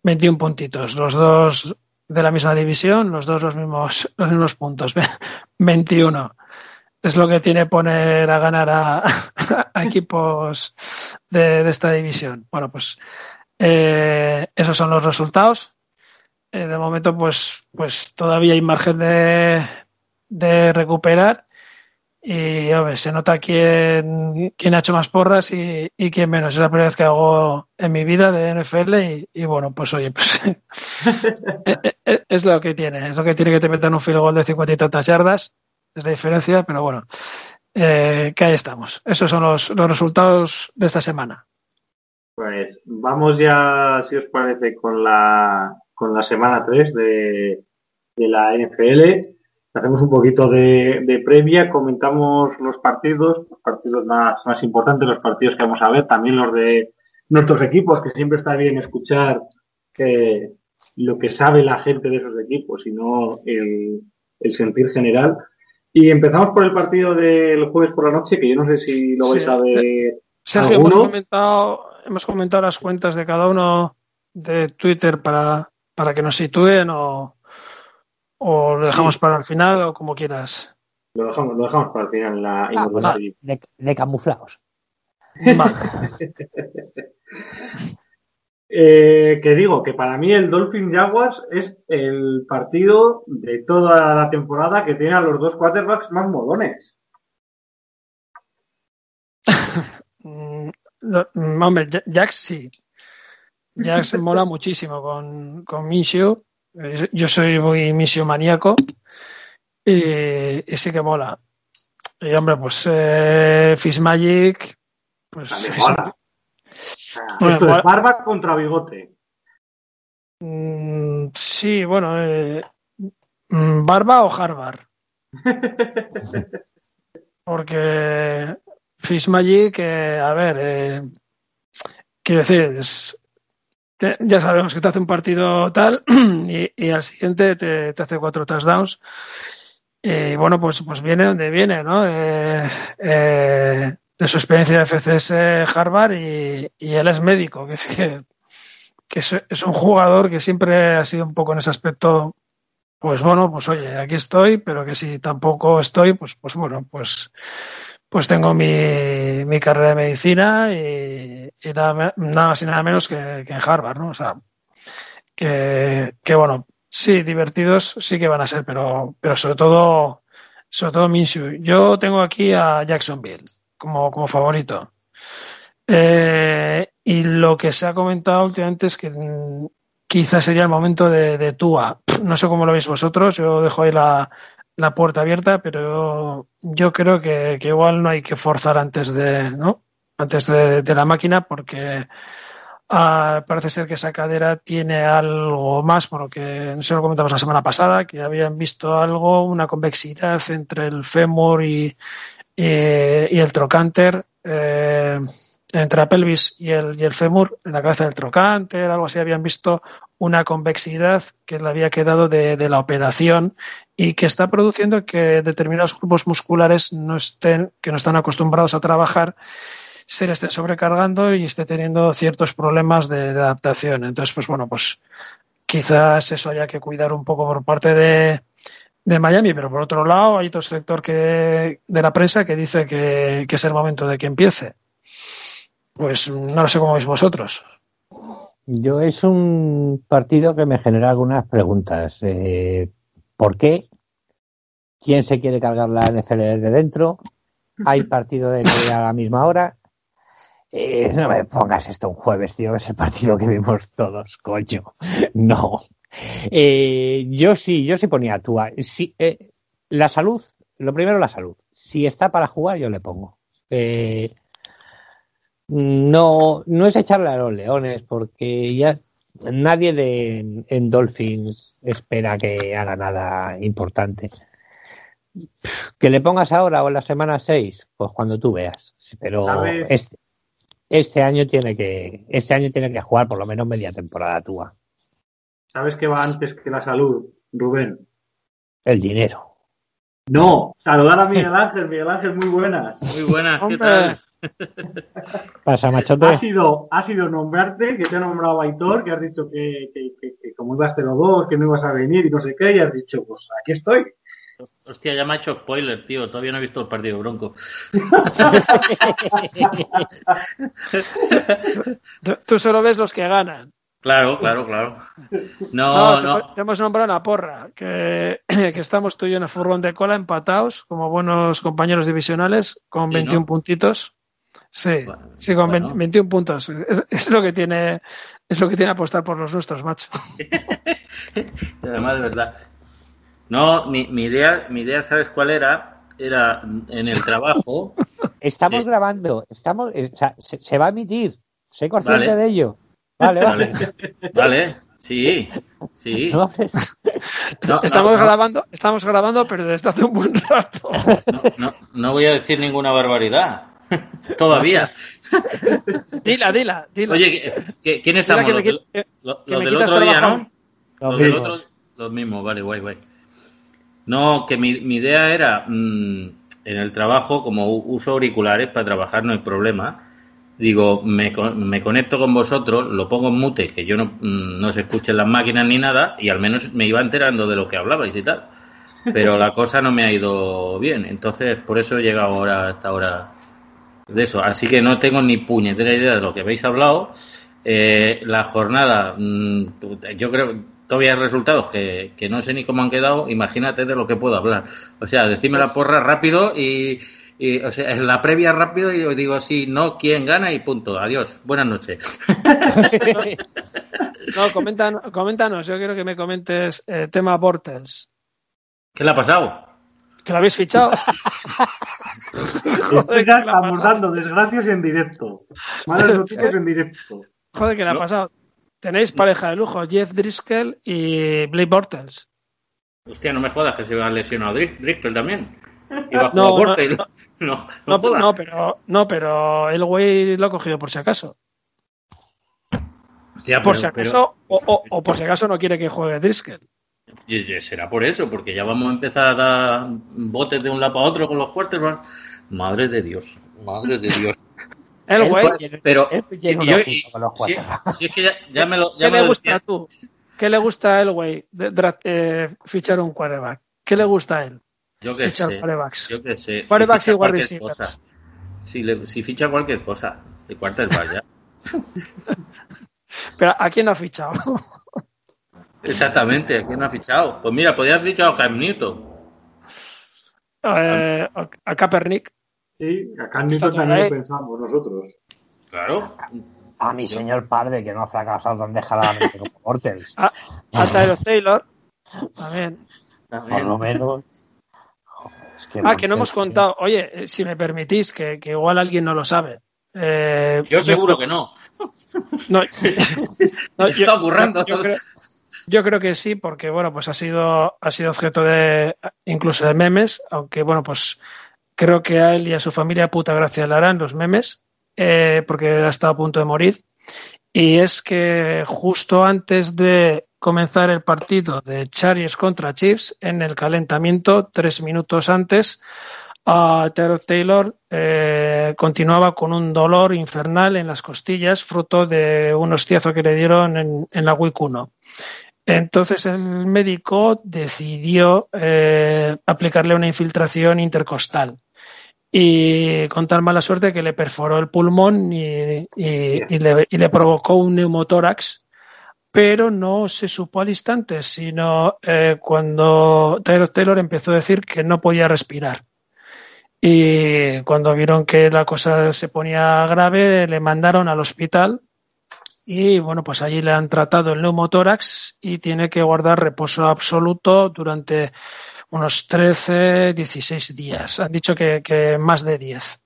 21 puntitos. Los dos de la misma división, los dos los mismos, (laughs) los mismos puntos, (laughs) 21. Es lo que tiene poner a ganar a, (laughs) a equipos de, de esta división. Bueno, pues eh, esos son los resultados. Eh, de momento, pues, pues todavía hay margen de, de recuperar. Y hombre, se nota quién, quién ha hecho más porras y, y quién menos. Es la primera vez que hago en mi vida de NFL y, bueno, pues oye, pues es- (laughs) es- lo que tiene. Es lo que tiene que te metan un field goal de 50 y tantas yardas. Es la diferencia, pero bueno, eh, que ahí estamos. Esos son los, los resultados de esta semana. Pues vamos ya, si os parece, con la, con la semana 3 de, de la NFL. Hacemos un poquito de, de previa, comentamos los partidos, los partidos más, más importantes, los partidos que vamos a ver, también los de nuestros equipos, que siempre está bien escuchar que, lo que sabe la gente de esos equipos y no el, el sentir general. Y empezamos por el partido del jueves por la noche, que yo no sé si lo vais Sí. a ver. Sergio, hemos ¿Alguno? comentado, hemos comentado las cuentas de cada uno de Twitter para, para que nos sitúen o, o lo dejamos para el final o como quieras. Lo dejamos, lo dejamos para el final. La, Ah, de, de camuflados. Vale. (laughs) Eh, que digo que para mí el Dolphin Jaguars es el partido de toda la temporada que tiene a los dos quarterbacks más molones. (laughs) No, hombre, Ja- Jax sí. Jax (laughs) mola muchísimo con, con Minshew. Yo soy muy Minshew maníaco y, y sí que mola. Y hombre, pues eh, Fitzmagic, pues También es- mola. Bueno, Esto mola. es barba contra bigote. Mm, sí, bueno, eh, mm, ¿Barba o Harvard? (laughs) Porque Fitzmagic, eh, a ver, eh, quiero decir, es- te- ya sabemos que te hace un partido tal (clears throat) y, y al siguiente te, te hace cuatro touchdowns. Y bueno, pues, pues viene donde viene, ¿no? Eh, eh, su experiencia de FCS Harvard y, y él es médico, que, que, que es, es, un jugador que siempre ha sido un poco en ese aspecto, pues bueno, pues oye, aquí estoy, pero que si tampoco estoy, pues, pues bueno, pues, pues tengo mi, mi carrera de medicina y, nada, nada, más y nada menos que, en Harvard, ¿no? O sea, que, que bueno, sí, divertidos sí que van a ser, pero, pero sobre todo, sobre todo Minshew. Yo tengo aquí a Jacksonville como, como favorito. Eh, y lo que se ha comentado últimamente es que quizás sería el momento de, de Tua. No sé cómo lo veis vosotros, yo dejo ahí la, la puerta abierta, pero yo creo que, que, igual no hay que forzar antes de, ¿no? Antes de, la máquina, porque uh, parece ser que esa cadera tiene algo más, por lo que no sé lo comentamos la semana pasada, que habían visto algo, una convexidad entre el fémur y, y, y el trocánter. Eh, entre la pelvis y el, y el fémur, en la cabeza del trocánter, algo así, habían visto una convexidad que le había quedado de, de, la operación y que está produciendo que determinados grupos musculares no estén, que no están acostumbrados a trabajar, se le esté sobrecargando y esté teniendo ciertos problemas de, de adaptación. Entonces, pues bueno, pues quizás eso haya que cuidar un poco por parte de, de Miami, pero por otro lado pues no lo sé cómo veis vosotros. Yo es un partido que me genera algunas preguntas. Eh, ¿Por qué? ¿Quién se quiere cargar la NFL desde dentro? ¿Hay (laughs) partido de NBA a la misma hora? Eh, no me pongas esto un jueves, tío, que es el partido que vimos todos, coño. (laughs) No. Eh, yo sí, yo sí ponía tú. Sí, eh, la salud, lo primero la salud. Si está para jugar, yo le pongo. Eh, no, no es echarle a los leones, porque ya nadie de, en Dolphins espera que haga nada importante. Que le pongas ahora o en la semana 6, pues cuando tú veas. Pero este, este, año tiene que, este año tiene que jugar por lo menos media temporada túa. ¿Sabes qué va antes que la salud, Rubén? El dinero. No, saludar a Miguel Ángel, Miguel Ángel, muy buenas. Muy buenas, ¿qué tal? Pasa. Ha sido, ha sido nombrarte, que te ha nombrado Aitor, que has dicho que, que, que, que como ibas 0-2, que no ibas a venir y no sé qué, y has dicho, pues aquí estoy. Hostia, ya me ha hecho spoiler, tío. Todavía no he visto el partido bronco. (laughs) Tú solo ves los que ganan. Claro, claro, claro. No, no. Te, te, hemos nombrado una porra, que, (clears throat) que, estamos tú y yo en el furgón de cola empatados como buenos compañeros divisionales con sí, 21 ¿no? puntitos. Sí, bueno, sí, con bueno. 21 puntos. Es, es, lo que tiene, es lo que tiene apostar por los nuestros, macho. (laughs) Además, de verdad. No, mi, mi, idea, mi idea, ¿sabes cuál era? Era en el trabajo. (laughs) estamos eh, grabando, estamos, o sea, se, se, va a emitir. Soy consciente vale. de ello. Vale, vale. Vale, sí, sí. (laughs) No, no, estamos grabando, estamos grabando, pero desde hace un buen rato. No, voy a decir ninguna barbaridad. (laughs) Todavía. dila, dila, dila. Oye, ¿quién estamos? Que los, me, los, que me del quitas otro día. ¿no? Los, del otro, los mismos, vale, guay, guay. No, que mi, mi idea era, mmm, en el trabajo, como uso auriculares para trabajar no hay problema, digo, me, me, conecto con vosotros, lo pongo en mute, que yo no, mm, no se escuchen las máquinas ni nada, y al menos me iba enterando de lo que hablabais y tal. Pero la cosa no me ha ido bien, entonces por eso he llegado ahora hasta ahora de eso. Así que no tengo ni puñetera idea de lo que habéis hablado. Eh, la jornada, mmm, yo creo, todavía hay resultados que, que, no sé ni cómo han quedado, imagínate de lo que puedo hablar. O sea, decime la porra rápido y, y, o sea, en la previa rápido y os digo sí, no, quién gana y punto. Adiós. Buenas noches. (laughs) no, coméntanos, coméntanos, yo quiero que me comentes eh, tema Bortles. ¿Qué le ha pasado? Que lo habéis fichado. (laughs) Joder, estamos dando desgracias en directo. Malas (laughs) noticias en directo. Joder, ¿qué le ha pasado? Tenéis pareja de lujo, Jeff Driscoll y Blake Bortles. Hostia, no me jodas que se va lesionado Driscoll también. Iba a (laughs) jugar no, Bortles. No, no, no, no, no, pero, no, pero el güey lo ha cogido por si acaso. Hostia, por pero, si acaso, pero... o, o, o, por si acaso no quiere que juegue Driscoll. Será por eso, porque ya vamos a empezar a dar botes de un lado para otro con los quarterbacks. Madre de Dios. Madre de Dios. (laughs) El güey. Pero, Él y- tiene un y- ojito y- con los si, es que ya, ya me lo, ya ¿Qué me le lo gusta decía- a tú? ¿Qué le gusta a él, güey, eh, fichar un quarterback? ¿Qué le gusta a él? Yo qué Fichar sé. quarterbacks. Yo qué sé. Quarterbacks Si y cosa. Si, le- si ficha cualquier cosa, de quarterback ya. (laughs) Pero ¿a quién ha fichado? (laughs) Exactamente, ¿a quién no ha fichado? Pues mira, podía haber fichado a Cam Newton. Eh, a Kaepernick. Sí, en Está Newton también pensamos nosotros. Claro. A mi señor padre, que no ha fracasado tan descaradamente como Bortles. (laughs) A, a Tyler Taylor. También. Por lo menos. Joder, es que Ah, que no hemos contado. Oye, eh, si me permitís, que, que igual alguien no lo sabe. Eh, Yo seguro que no. No, (laughs) (laughs) no, Está ocurriendo. Yo, creo, yo creo que sí, porque bueno, pues ha sido, ha sido objeto de incluso de memes, aunque bueno, pues creo que a él y a su familia puta gracia le harán los memes, eh, porque ha estado a punto de morir. Y es que justo antes de comenzar el partido de Chargers contra Chiefs, en el calentamiento, tres minutos antes, a Taylor Taylor eh, continuaba con un dolor infernal en las costillas, fruto de un hostiazo que le dieron en, en la Week 1. Entonces el médico decidió eh, aplicarle una infiltración intercostal y con tal mala suerte que le perforó el pulmón y, y- y le, y le provocó un neumotórax, pero no se supo al instante, sino eh, cuando Taylor Taylor empezó a decir que no podía respirar. Y cuando vieron que la cosa se ponía grave, le mandaron al hospital y bueno, pues allí le han tratado el neumotórax y tiene que guardar reposo absoluto durante unos 13, 16 días. Han dicho que, más de 10.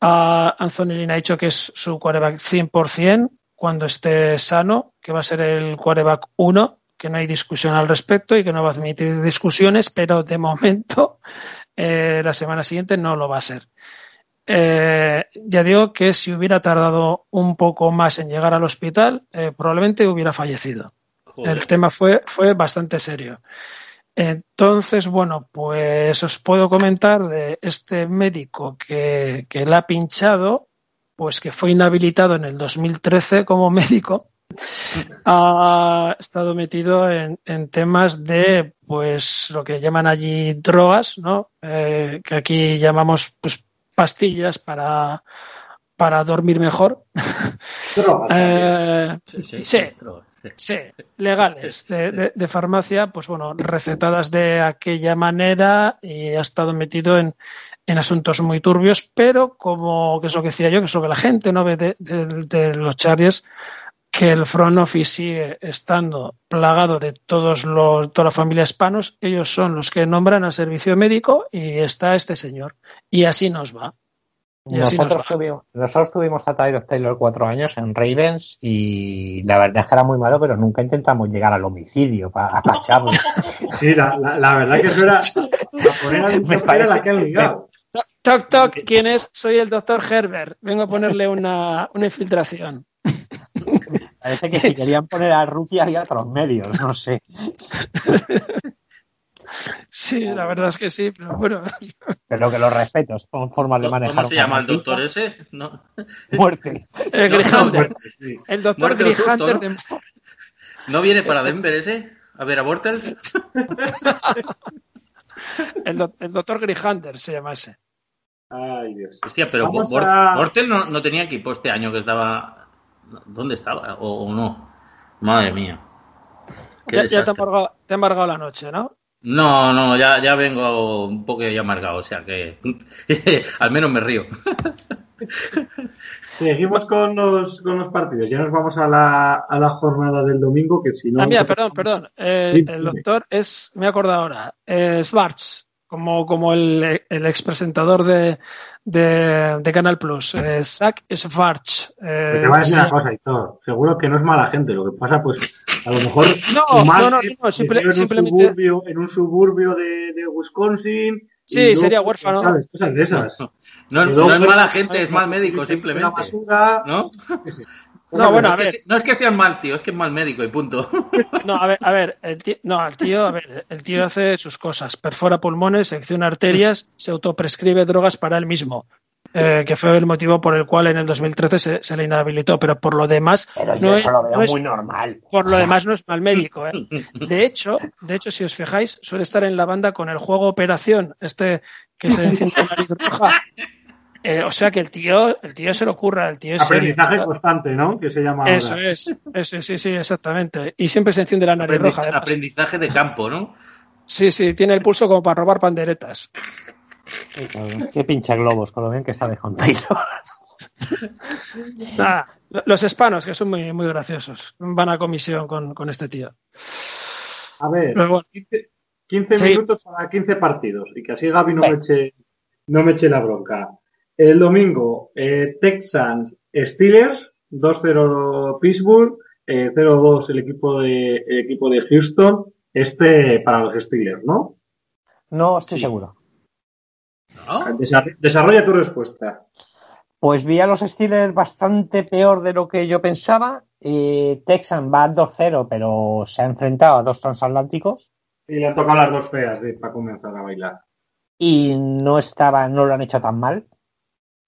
Uh, Anthony Lynn ha dicho que es su quarterback 100% cuando esté sano, que va a ser el quarterback 1, que no hay discusión al respecto y que no va a admitir discusiones, pero de momento eh, la semana siguiente no lo va a ser. Eh, ya digo que si hubiera tardado un poco más en llegar al hospital, eh, probablemente hubiera fallecido. Joder. El tema fue, fue bastante serio. Entonces, bueno, pues os puedo comentar de este médico que, que le ha pinchado, pues que fue inhabilitado en el 2013 como médico. (laughs) Ha estado metido en, en temas de, pues, lo que llaman allí drogas, ¿no? Eh, que aquí llamamos, pues, pastillas para, para dormir mejor. Drogas, (laughs) Eh, Sí, sí, sí. pero- sí. Sí, legales de, de- de farmacia, pues bueno, recetadas de aquella manera y ha estado metido en, en asuntos muy turbios, pero como que es lo que decía yo, que es lo que la gente no ve de, de- de los Chargers, que el front office sigue estando plagado de todos los, toda la familia hispanos, ellos son los que nombran al servicio médico y está este señor. Y así nos va. Y así Nosotros nos va. tuvimos, nosotros tuvimos a Tyler Taylor cuatro años en Ravens y la verdad es que era muy malo, pero nunca intentamos llegar al homicidio para echarlo. (laughs) Sí, la, la, la verdad que eso era la poner a Me era la parece- que han ligado. Toc, toc, toc, ¿quién es? Soy el doctor Herbert. Vengo a ponerle una, una infiltración. (laughs) Parece que si querían poner a Rookie había otros medios, no sé. Sí, la verdad es que sí, pero bueno. Pero que los respeto, son formas de ¿Cómo manejar se una llama el doctor ese? No. Muerte. (laughs) El No, Green no. Sí. El doctor Muerte o Green susto, Hunter ¿no? de... ¿No viene para Denver ese? A ver, a Bortles. (laughs) el, do- el doctor Green Hunter se llama ese. Ay, Dios. Hostia, pero Vamos Bort- a- Bortles no, no tenía equipo este año que estaba. ¿Dónde estaba? ¿O, o no? Madre mía. Ya, ya te, ha amargado, te ha amargado la noche, ¿no? No, no, ya, ya vengo un poco ya amargado, o sea que (laughs) al menos me río. (laughs) Seguimos con los, con los partidos. Ya nos vamos a la, a la jornada del domingo, que si no... ah, mira, perdón, perdón. Eh, Sí, el doctor es, me he acordado ahora, eh, Schwartz, como, como el, el expresentador de, de, de Canal Plus, eh, Zach Schwartz. eh, te va a decir una cosa, Héctor. Seguro que no es mala gente. Lo que pasa, pues, a lo mejor. No, no, no, no, simple- en, simplemente- un suburbio, en un suburbio de, de Wisconsin. Sí, luego, sería huérfano. ¿Sabes? Cosas de esas. No, es pues, mala gente, es mal médico, Una simplemente. basura. ¿No? No, bueno, a no, ver. que, no es que sea mal tío, es que es mal médico y punto. (laughs) No, a ver, a ver, el tío, no, el tío, a ver, el tío hace sus cosas, perfora pulmones, secciona arterias, se autoprescribe drogas para él mismo. eh, que fue el motivo por el cual en el 2013 se, se le inhabilitó, pero por lo demás Pero yo no eso es- lo veo no es- muy normal. por lo demás no es mal (laughs) médico. ¿eh? De hecho, de hecho, si os fijáis, suele estar en la banda con el juego Operación, este que se enciende la nariz roja. (laughs) Eh, o sea que el tío, el tío se lo ocurra, el tío es serio. Aprendizaje constante, ¿no? Que se llama Eso ahora. es, eso, sí, sí, exactamente. Y siempre se enciende la nariz roja. Aprendizaje, además. aprendizaje de campo, ¿no? Sí, sí, tiene el pulso como para robar panderetas. Qué pincha globos, con lo bien que sabe con Taylor. Nada, los hispanos, que son muy, muy graciosos, van a comisión con, con este tío. A ver, bueno. 15, 15 Sí. minutos para 15 partidos y que así Gaby no, Venga. me eche, no me eche la bronca. El domingo, eh, Texans Steelers, 2-0 Pittsburgh, eh, 0-2 el equipo de el equipo de Houston. Este para los Steelers, ¿no? No estoy Sí. seguro. ¿No? Desa- Desarrolla tu respuesta. Pues vi a los Steelers bastante peor de lo que yo pensaba. Eh, Texan va 2-0, pero se ha enfrentado a dos transatlánticos Y le han tocado las dos feas de, para comenzar a bailar. y no estaba, no lo han hecho tan mal.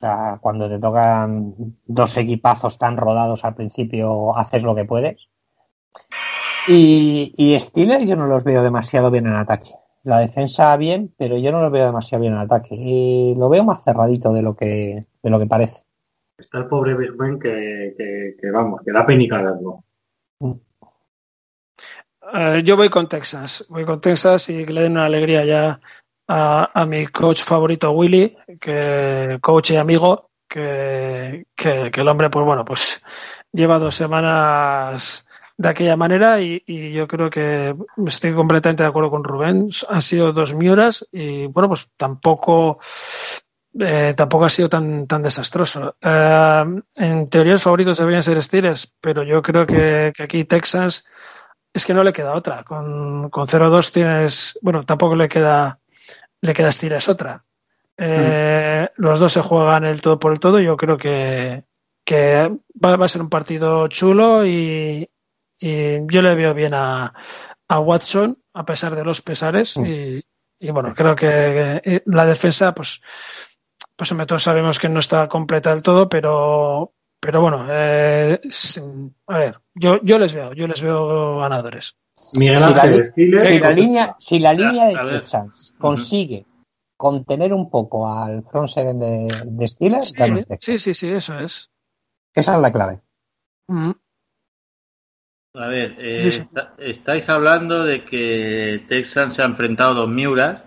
O sea, cuando te tocan dos equipazos tan rodados al principio, haces lo que puedes. Y, y Steelers yo no los veo demasiado bien en ataque. La defensa bien, pero yo no los veo demasiado bien en ataque. Y lo veo más cerradito de lo que, de lo que parece. Está el pobre Big Ben que, que, que, vamos, que da penica verlo. Eh, yo voy con Texas, voy con Texas y que le den una alegría ya a, a mi coach favorito Willy, que coach y amigo, que, que, el hombre, pues bueno, pues lleva dos semanas de aquella manera y, y yo creo que estoy completamente de acuerdo con Rubén. Han sido dos miuras y bueno, pues tampoco eh, tampoco ha sido tan, tan desastroso. Eh, en teoría los favoritos deberían ser Steelers, pero yo creo que, que aquí Texas es que no le queda otra. Con, con 0-2 tienes, bueno, tampoco le queda, le queda Steelers otra. Eh, Los dos se juegan el todo por el todo. Yo creo que, que va, va a ser un partido chulo y, y yo le veo bien a, a Watson a pesar de los pesares Mm. y, y bueno, creo que eh, la defensa, pues, pues hombre, todos sabemos que no está completa del todo, pero, pero bueno, eh, a ver, yo, yo les veo, yo les veo ganadores. Miguel Si la Ángel. Si la línea, si la línea a de. Texans consigue contener un poco al front seven de, de Steelers, Sí, sí, sí, sí, eso es. Esa es la clave. Mm. A ver, eh, Sí, sí. está- estáis hablando de que Texans se ha enfrentado a dos Miuras,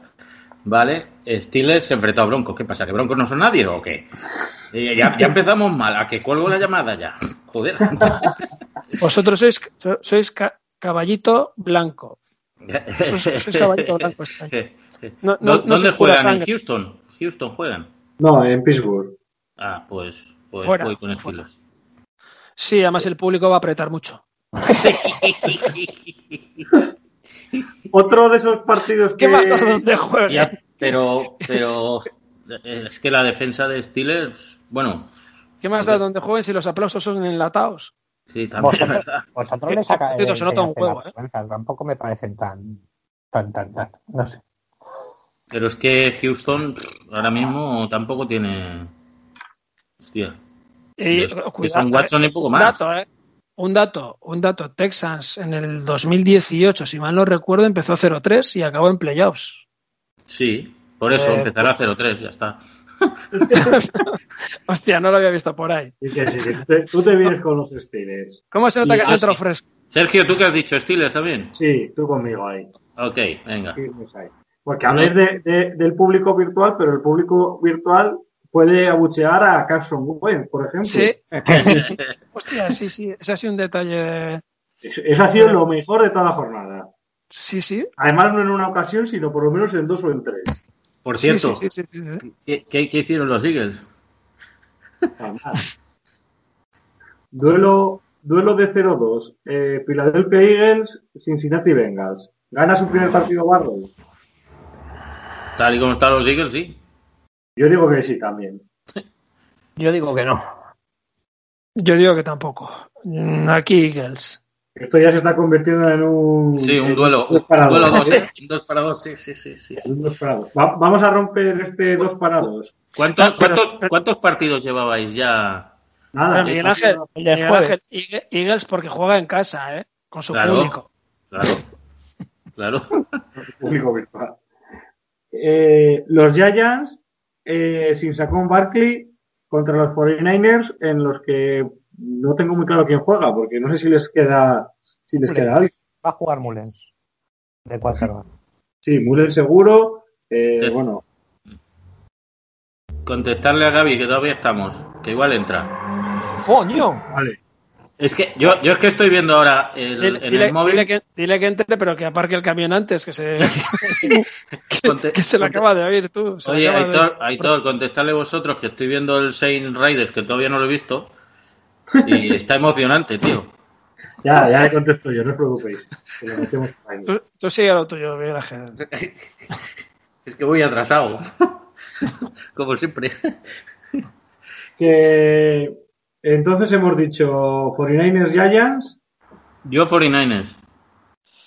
¿vale? Steelers se ha enfrentado a Broncos. ¿Qué pasa? ¿Que Broncos no son nadie o qué? Eh, ya, ya empezamos mal. ¿A que cuelgo la llamada ya? Joder. Vosotros sois, sois caballito blanco. (laughs) Sois- sois caballito blanco este año. No- no- ¿Dó- no ¿Dónde juegan? ¿En. Houston? Houston juegan. No, en Pittsburgh. Ah, pues, pues Fuera, voy con fuera. Sí, además el público va a apretar mucho. (laughs) Otro de esos partidos que. ¿Qué más da donde juega? Ya, pero, pero es que la defensa de Steelers, bueno, ¿Qué más da donde jueguen si los aplausos son enlatados? Sí, también es Vosotros, vosotros le saca, Cierto, se nota un las ¿eh? Tampoco me parecen tan, tan, tan, tan. No sé. Pero es que Houston ahora mismo tampoco tiene. Hostia. Y, Es- que cuidado, son Watson y poco un más. dato, ¿eh? Un dato, un dato. Texans en el 2018, si mal no recuerdo, empezó 0-3 y acabó en playoffs. Sí, por eso Eh, empezará 0-3, ya está. (laughs) Hostia, no lo había visto por ahí. Sí, que sí, sí, tú, te, vienes con los Steelers. ¿Cómo se nota Y que entró así. fresco? Sergio, ¿tú qué has dicho? ¿Steelers también? Sí, tú conmigo ahí. Ok, venga. ahí. Porque habláis de, de- del público virtual, pero el público virtual puede abuchear a Carson Wentz, por ejemplo. Sí. (laughs) Hostia, sí, sí. Ese ha sido un detalle. Eso, eso ha sido lo mejor de toda la jornada. Sí, sí. Además, no en una ocasión, sino por lo menos en dos o en tres. Por Sí, cierto, sí, sí, sí, sí. ¿qué, qué- qué hicieron los Eagles? (laughs) Duelo, duelo de 0-2. Eh, Philadelphia Eagles, Cincinnati Bengals. ¿Gana su primer partido Barrow? Tal y como están los Eagles, sí. Yo digo que sí también. Yo digo que no. Yo digo que tampoco. Aquí Eagles. Esto ya se está convirtiendo en un. Sí, un duelo. dos Un para duelo dos. dos, ¿eh? Un dos para dos, sí, sí, sí. sí. Un dos para dos. Va- vamos a romper este dos para dos. ¿Cuántos, pero- cuántos, cuántos partidos llevamos ya? Nada. Miguel Ángel, Miguel. Ángel, Eag- Eagles porque juega en casa, ¿eh? Con su Claro. público. Claro. Claro. (laughs) público virtual. Eh, los Giants eh, sin Saquon Barkley contra los 49ers en los que no tengo muy claro quién juega porque no sé si les queda si les queda alguien. Va a jugar Mullens. De quarterback. Sí, Mullen seguro. eh, Sí. Bueno, Contestarle a Gaby que todavía estamos, que igual entra. ¡Coño! vale. Es que yo, yo es que estoy viendo ahora el, Dile, en dile- el móvil. dile que, dile que entre, pero que aparque el camión antes, que se, (laughs) que, se- Conte- que se lo conte- acaba de oír tú. Oye, de- Aitor, contestarle vosotros que estoy viendo el Saint Riders que todavía no lo he visto. Y está emocionante, tío. (laughs) Ya, ya le contesto yo, no os preocupéis. que lo metemos por ahí. Tú, tú sigue lo tuyo, Miguel Ángel. (laughs) Es que voy atrasado. (laughs) Como siempre. Que entonces hemos dicho 49ers Giants. Yo 49ers.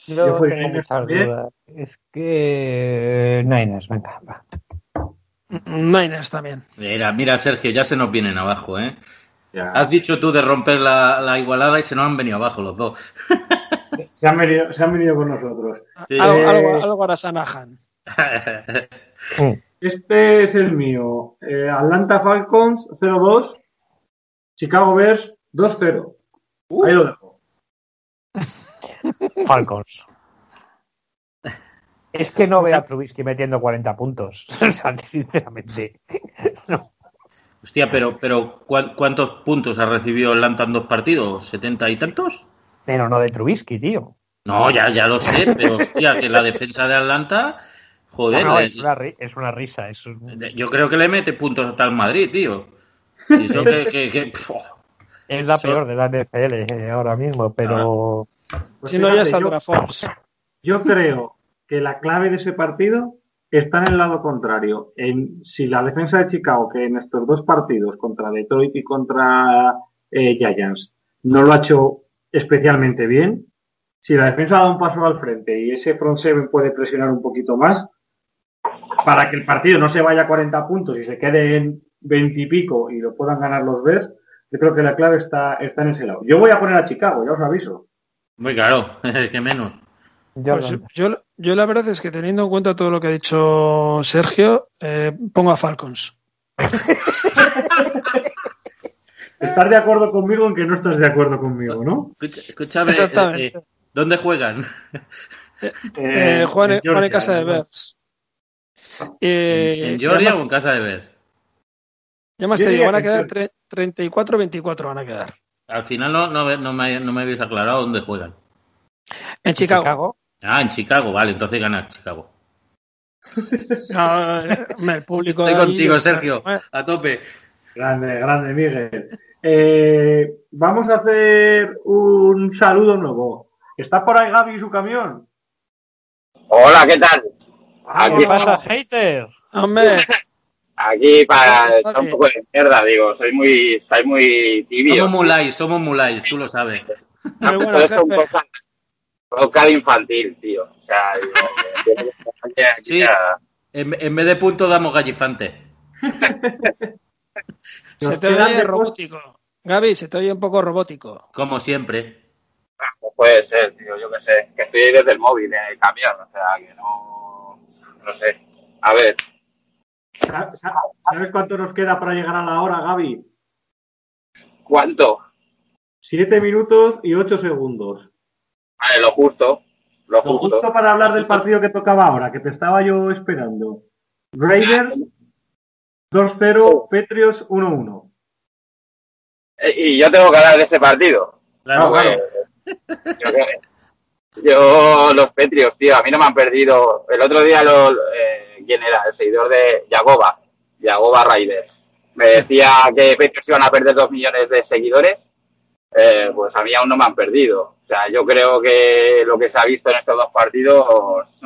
Yo Yo fui tengo Niners muchas también. dudas. Es que. Niners, venga, va. Niners también. Mira, mira, Sergio, ya se nos vienen abajo, ¿eh? Ya. Has dicho tú de romper la, la igualada y se nos han venido abajo los dos. (laughs) Se, han venido, se han venido con nosotros. Sí. Algo, Eh, algo, algo hará Sanahan. (laughs) Este es el mío. Eh, Atlanta Falcons 0-2. Chicago Bears 2-0. Ahí lo dejo. (laughs) Falcons. Es que no veo a Trubisky metiendo 40 puntos. O sea, sinceramente. No. Hostia, pero, pero ¿cuán- ¿cuántos puntos ha recibido Atlanta en dos partidos? ¿70 y tantos? Pero no de Trubisky, tío. No, ya, ya lo sé, pero hostia, que la defensa de Atlanta, joder, No, es, una, es una risa. Es un- yo creo que le mete puntos hasta el Madrid, tío. Y eso que, que- que- pf, es la So- peor de la NFL eh, ahora mismo, pero. Pues si no, ya saldrá yo- Fox. Yo creo que la clave de ese partido está en el lado contrario. En si la defensa de Chicago, que en estos dos partidos contra Detroit y contra eh, Giants, no lo ha hecho especialmente bien, si la defensa da un paso al frente y ese front seven puede presionar un poquito más, para que el partido no se vaya a 40 puntos y se quede en 20 y pico y lo puedan ganar los Bears, yo creo que la clave está, está en ese lado. Yo voy a poner a Chicago, ya os aviso. muy claro, (laughs) que menos. Pues yo, yo la verdad es que teniendo en cuenta todo lo que ha dicho Sergio, eh, pongo a Falcons. (laughs) Estás de acuerdo conmigo en que no estás de acuerdo conmigo, ¿no? Escucha- Escúchame, Exactamente. eh, eh, ¿dónde juegan? (laughs) Eh, Juan, en en casa de. Bears. Eh, ¿En Georgia o en casa de Ver? ya más te digo, van a que quedar Georgia. tre- 34-24 van a quedar. Al final no, no me, no me habéis aclarado dónde juegan. En Chicago. Ah, en Chicago, vale, entonces gana Chicago. (laughs) No, el público Estoy contigo, Sergio, a tope. Grande, grande, Miguel. Eh, vamos a hacer un saludo nuevo. ¿Está por ahí Gaby y su camión? Hola, ¿qué tal? Vamos, ¿Qué Aquí, pasa, hater? Hombre, (laughs) aquí para echar un poco de mierda, digo, soy muy, estáis muy tibios. Somos mulais, somos mulais, tú lo sabes. Esto bueno, podcast infantil, tío. O sea, digo, (laughs) Sí. En, en vez de puntos damos gallifante. (laughs) Se te oye robótico. Gaby, se te oye un poco robótico. Como siempre. no puede ser, tío, yo qué sé. Que estoy ahí desde el móvil en el camión, o sea, que no, no sé. A ver, Sa- sa- ¿Sabes cuánto nos queda para llegar a la hora, Gaby? ¿cuánto? Siete minutos y ocho segundos. Vale, lo justo, lo Lo justo. justo para hablar del partido que tocaba ahora, que te estaba yo esperando. Raiders 2-0, Patriots 1-1. Eh, Y yo tengo que hablar de ese partido. Claro, claro. yo, creo- yo, los Petrios, tío, a mí no me han perdido. El otro día, lo, eh, ¿quién era? El seguidor de Yagoba, Yagoba Raiders. Me decía que Petrios iban a perder dos millones de seguidores. Eh, pues a mí aún no me han perdido. O sea, yo creo que lo que se ha visto en estos dos partidos,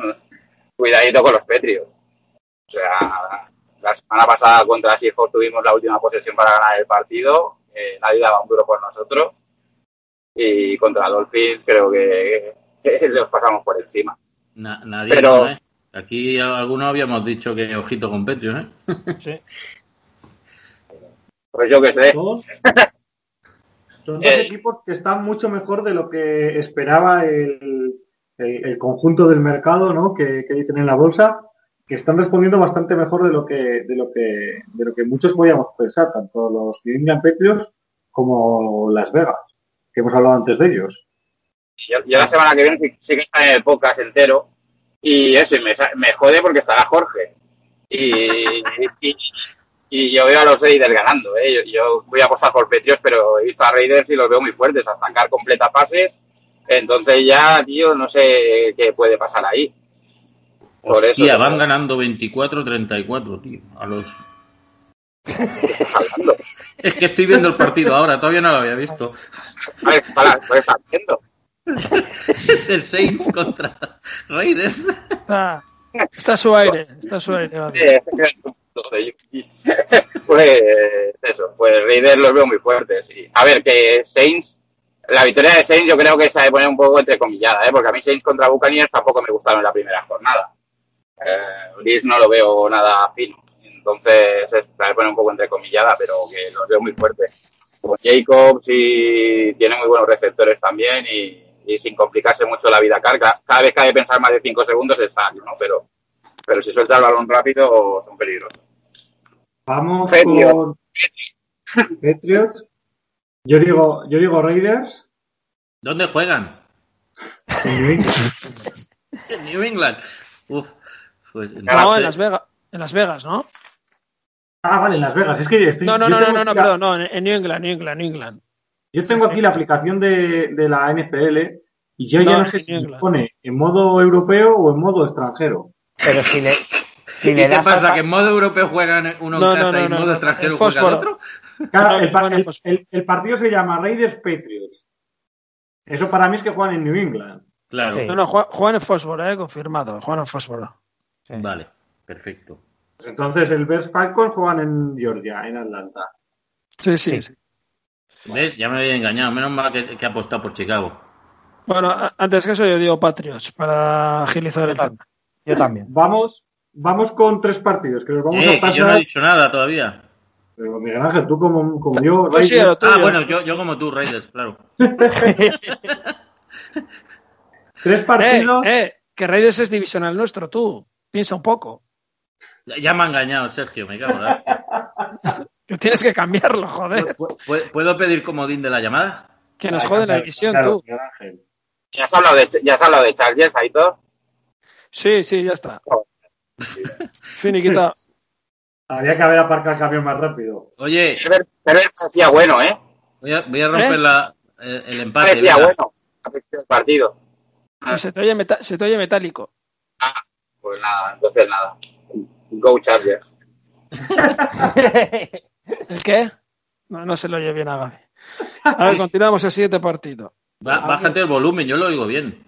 cuidadito con los Petrios. O sea, la semana pasada contra Seahawks tuvimos la última posesión para ganar el partido. eh, nadie daba un duro por nosotros. y contra Dolphins creo que, que (laughs) los pasamos por encima. Na- nadie, Pero- ¿no, eh? Aquí algunos habíamos dicho que ojito con Petrios, ¿eh? Sí. Pues yo qué sé. (laughs) Son, dos Eh. equipos que están mucho mejor de lo que esperaba el, el- el conjunto del mercado, ¿no? Que, que dicen en la bolsa, que están respondiendo bastante mejor de lo que, de lo que, de lo que muchos podíamos pensar, tanto los New England Patriots como Las Vegas, que hemos hablado antes de ellos. Yo, yo la semana que viene sí, sí que estaré en el podcast entero y eso, y me, me jode porque estará Jorge. Y, y, y yo veo a los Raiders ganando. ¿eh? Yo, yo voy a apostar por Patriots, pero he visto a Raiders y los veo muy fuertes, a sacar completa pases. Entonces ya, tío, no sé qué puede pasar ahí. Por eso. Hostia, van ganando 24-34, tío. A los... hablando. (laughs) Es que estoy viendo el partido ahora, todavía no lo había visto. A ver, para, ¿qué estás haciendo? (laughs) El Saints contra Raiders. Está, está su aire, está su aire. vale. (laughs) Pues eso, pues Raiders los veo muy fuertes. Y, a ver, que Saints, la victoria de Saints yo creo que se ha poner un poco entrecomillada, ¿eh? porque a mí Saints contra Buccaneers tampoco me gustaron en la primera jornada. Eh, Liz no lo veo nada fino, entonces se ha de poner un poco entrecomillada, pero que los veo muy fuertes. Con Jacobs y tiene muy buenos receptores también y, y sin complicarse mucho la vida carga. Cada vez que hay que pensar más de 5 segundos es sack, ¿no? Pero, pero si suelta el balón rápido son peligrosos. Vamos Patriots. con Patriots. Yo digo, yo digo Raiders. ¿Dónde juegan? en New England. (laughs) En New England. Uf, pues No, en Las Vegas, en Las Vegas, ¿no? Ah, vale, en Las Vegas. Es que estoy, No, no, no, no, no, la- perdón, no, en New England, New England, New England. Yo tengo aquí la aplicación de, de la NFL y yo ya No, sé si se pone en modo europeo o en modo extranjero. Pero si le, si ¿Y le qué das pasa? ¿Que en modo europeo juegan uno No, en no, casa no, y en no, modo no, extranjero el juega el otro? Claro, el, juegan partido se llama Raiders Patriots. Eso para mí es que juegan en New England. Claro. Sí. No, no, Ju- Juan en fósforo, eh, confirmado, Juan en fósforo. Sí. Vale, perfecto. Pues entonces el Bears Falcons juegan en Georgia, en Atlanta. Sí, sí, Sí. sí. ¿Ves? Ya me había engañado. Menos mal que, que ha apostado por Chicago. Bueno, antes que eso yo digo Patriots para agilizar el tema. Yo también. Vamos, vamos con tres partidos que los vamos Eh, a que pasar. yo no he dicho nada todavía. Pero Miguel Ángel, tú como, como yo, Pues sí, Raiders-. Ah, bueno, yo, yo como tú, Raiders, claro. (laughs) tres Eh, partidos. eh, que Raiders es divisional nuestro, tú. Piensa un poco. Ya me ha engañado, Sergio, me cago en la. (laughs) Que tienes que cambiarlo, joder. ¿Puedo- ¿Puedo pedir comodín de la llamada? Que nos jode la división, claro, tú. Miguel Ángel. ¿Ya has hablado de, ya has hablado de Chargers, Aitor? Sí, sí, ya está. Finiquita. (laughs) Habría que haber aparcado el camión más rápido. Oye, Herbert Herbert parecía bueno, ¿eh? voy a, voy a romper ¿Eh? la, eh, el empate. Parecía bueno del partido. Se te oye, meta- se te oye metálico. Pues nada, entonces nada. Go Chargers. (laughs) ¿El qué? No, no se lo oye bien a Gaby. A ver, continuamos el siguiente partido. Bájate el volumen, yo lo oigo bien.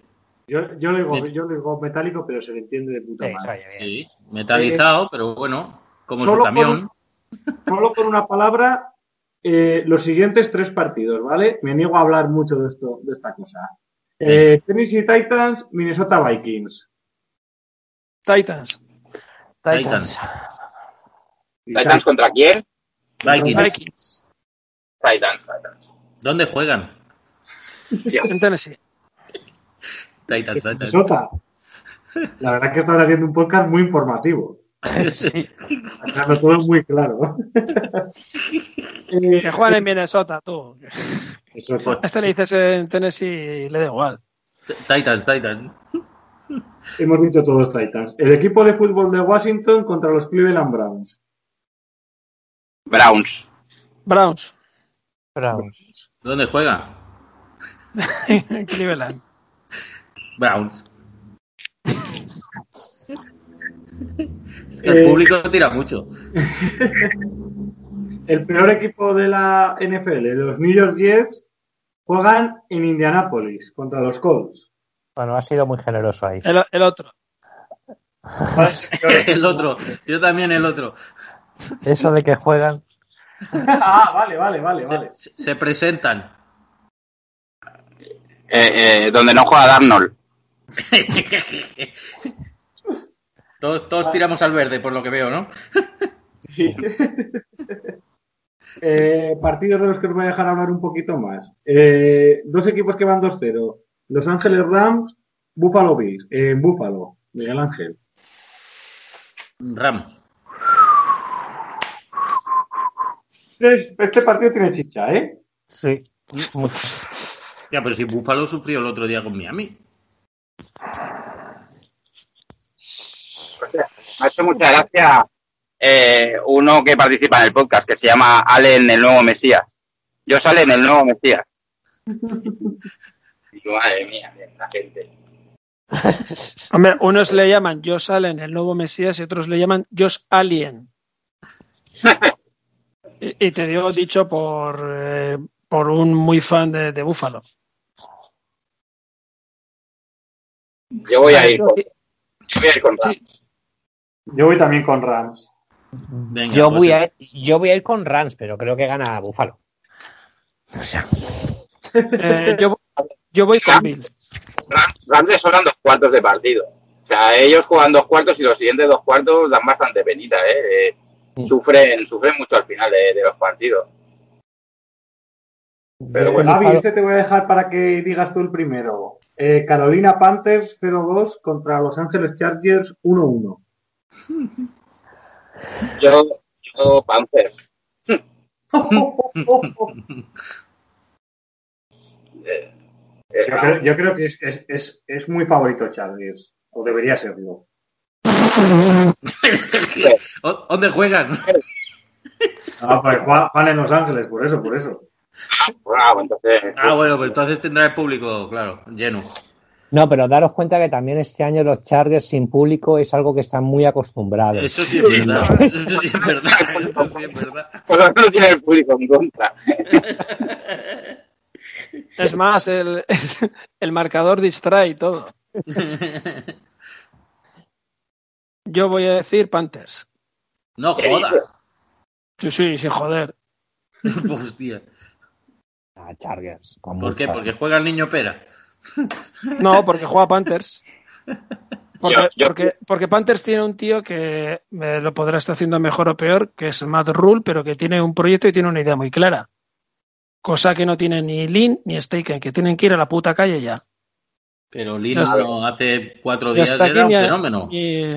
Yo, yo, lo digo, yo digo metálico, pero se le entiende de puta Sí, madre. Sí, metalizado, pero bueno, como su camión. Solo con una palabra, eh, los siguientes tres partidos, ¿vale? Me niego a hablar mucho de esto, de esta cosa. Eh, Tennessee Titans, Minnesota Vikings. Titans. Titans. ¿Titans contra quién? Vikings. Vikings. Titans, Titans. ¿Dónde juegan? En Tennessee. Titans, Titans. Minnesota. La verdad es que están haciendo un podcast muy informativo. (laughs) Sí. Todo muy claro. Eh, Que juegan en Minnesota, tú. este le dices en Tennessee y le da igual. Titans, Titans. hemos dicho todos Titans. El equipo de fútbol de Washington contra los Cleveland Browns. Browns. Browns. Browns. ¿Dónde juegan? en (laughs) Cleveland. Browns. Es (laughs) que el Eh, público tira mucho. (laughs) El peor equipo de la NFL, los New York Jets, juegan en Indianapolis contra los Colts. Bueno, ha sido muy generoso ahí. El, el otro. (laughs) El otro. Yo también el otro. Eso de que juegan. ah, vale, vale, vale, vale. Se, se presentan. eh, donde no juega Darnold. Todos, todos tiramos al verde, por lo que veo, ¿no? (laughs) Eh, partidos de los que os voy a dejar hablar un poquito más. Eh, dos equipos que van 2-0. Los Ángeles Rams, Buffalo Bills. Eh, Buffalo, Miguel Ángel. Rams. Este, este partido tiene chicha, ¿eh? Sí. Ya, pero si Buffalo sufrió el otro día con Miami. Me ha hecho mucha gracia eh, uno que participa en el podcast, que se llama Allen el nuevo Mesías. Yo sale en el nuevo Mesías. (laughs) Madre mía, la gente. Hombre, unos le llaman Josh Allen, el nuevo Mesías, y otros le llaman Josh Alien. (laughs) y, y te digo dicho por, eh, por un muy fan de, de Búfalo. Yo voy a ir con, yo voy a ir con. Sí, Yo voy también con Rams. Venga, Yo pues, voy, a, yo voy a ir con Rams, pero creo que gana Buffalo. O sea, eh, yo, yo voy con Bills. Rams, Rams le sobran dos cuartos de partido. O sea, ellos juegan dos cuartos y los siguientes dos cuartos dan bastante penita, ¿eh? Eh. Sufren, sufren mucho al final de, de los partidos. Pero Eh, bueno, Javi, este te voy a dejar para que digas tú el primero. Eh, Carolina Panthers 0-2 contra Los Ángeles Chargers 1-1. Yo, yo Panthers. (laughs) Eh, eh, Yo creo, yo creo que es, es, es, es muy favorito Chargers, o debería serlo. (laughs) ¿Dó- ¿Dónde juegan? (laughs) Ah, pues Juan, Juan en Los Ángeles, por eso, por eso. Bravo, entonces. Ah, bueno, pues entonces tendrá el público, claro, lleno. No, pero daros cuenta que también este año los Chargers sin público es algo que están muy acostumbrados. Eso sí es verdad. Eso sí es verdad. (laughs) Eso sí es verdad. Por lo menos tiene el público en contra. (laughs) Es más, el, el marcador distrae y todo. (laughs) Yo voy a decir Panthers. No ¿Qué jodas. Sí, sí, sin joder. Hostia. Ah, Chargers. ¿Por qué? Porque juega el niño pera. No, porque juega Panthers. Porque, Yo- yo- porque, porque Panthers tiene un tío que eh, lo podrá estar haciendo mejor o peor, que es Matt Rule, pero que tiene un proyecto y tiene una idea muy clara. Cosa que no tiene ni Lin ni Staken, que tienen que ir a la puta calle ya. Pero no, hace cuatro días era un aquí, fenómeno. y,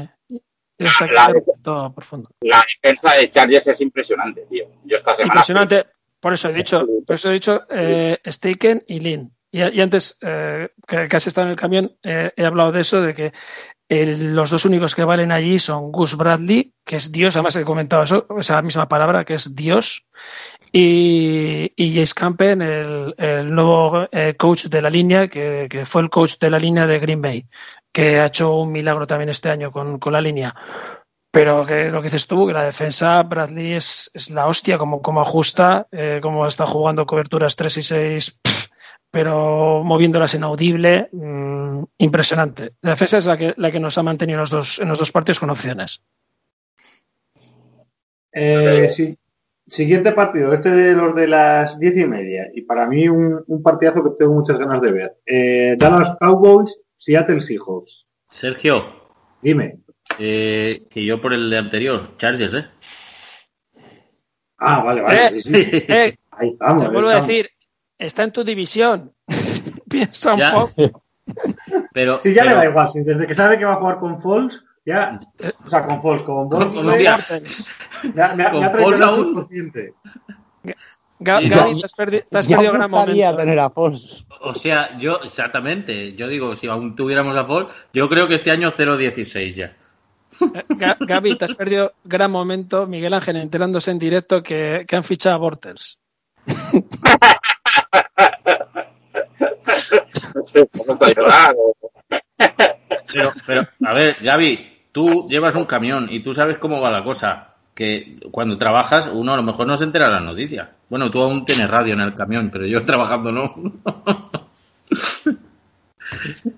y hasta aquí La- profundo. Defensa de Chargers es impresionante, tío. Yo esta semana. Impresionante. Por eso he dicho, por eso he dicho eh, Staken y Lin. Y, antes, eh, que, has estado en el camión, eh, he hablado de eso, de que el- los dos únicos que valen allí son Gus Bradley, que es Dios, además he comentado eso, esa misma palabra, que es Dios, y, y Jace Campen, el, nuevo eh, coach de la línea, que, fue el coach de la línea de Green Bay, que ha hecho un milagro también este año con, con la línea. Pero que lo que dices tú, que la defensa, Bradley es, es la hostia, como, como ajusta, eh, como está jugando coberturas 3 y 6, pff, pero moviéndolas inaudible, mm, impresionante. La defensa es la que, la que nos ha mantenido en los dos, en los dos partidos con opciones. Eh, sí. Siguiente partido, este de los de las diez y media. Y para mí un, un partidazo que tengo muchas ganas de ver. Eh, Dallas Cowboys, Seattle Seahawks. Sergio, Dime. eh, que yo por el de anterior, Chargers, ¿eh? Ah, vale, vale. Eh, sí, sí. Eh, Ahí estamos. te vuelvo a decir, está en tu división. (laughs) Piensa un Ya. poco. Pero, Sí, ya le da igual. sí, desde que sabe que va a jugar con Falls, ya. O sea, con Falls, con Falls. Hostia. Me, me, ¿Con me ha aún? Ga- Sí, Gaby, ya- te has, perdi- te has Ya perdido gran gustaría momento. tener a Foles. O sea, yo, exactamente, yo digo, si aún tuviéramos a Paul, yo creo que este año 0-16 ya. Ga- Gaby, te has perdido gran momento. Miguel Ángel enterándose en directo que, que han fichado a Bortels. (laughs) No sé, no estoy llorando. Pero, pero, a ver, Gaby, tú llevas un camión y tú sabes cómo va la cosa. Que cuando trabajas, uno a lo mejor no se entera las noticias. Bueno, tú aún tienes radio en el camión, pero yo trabajando no.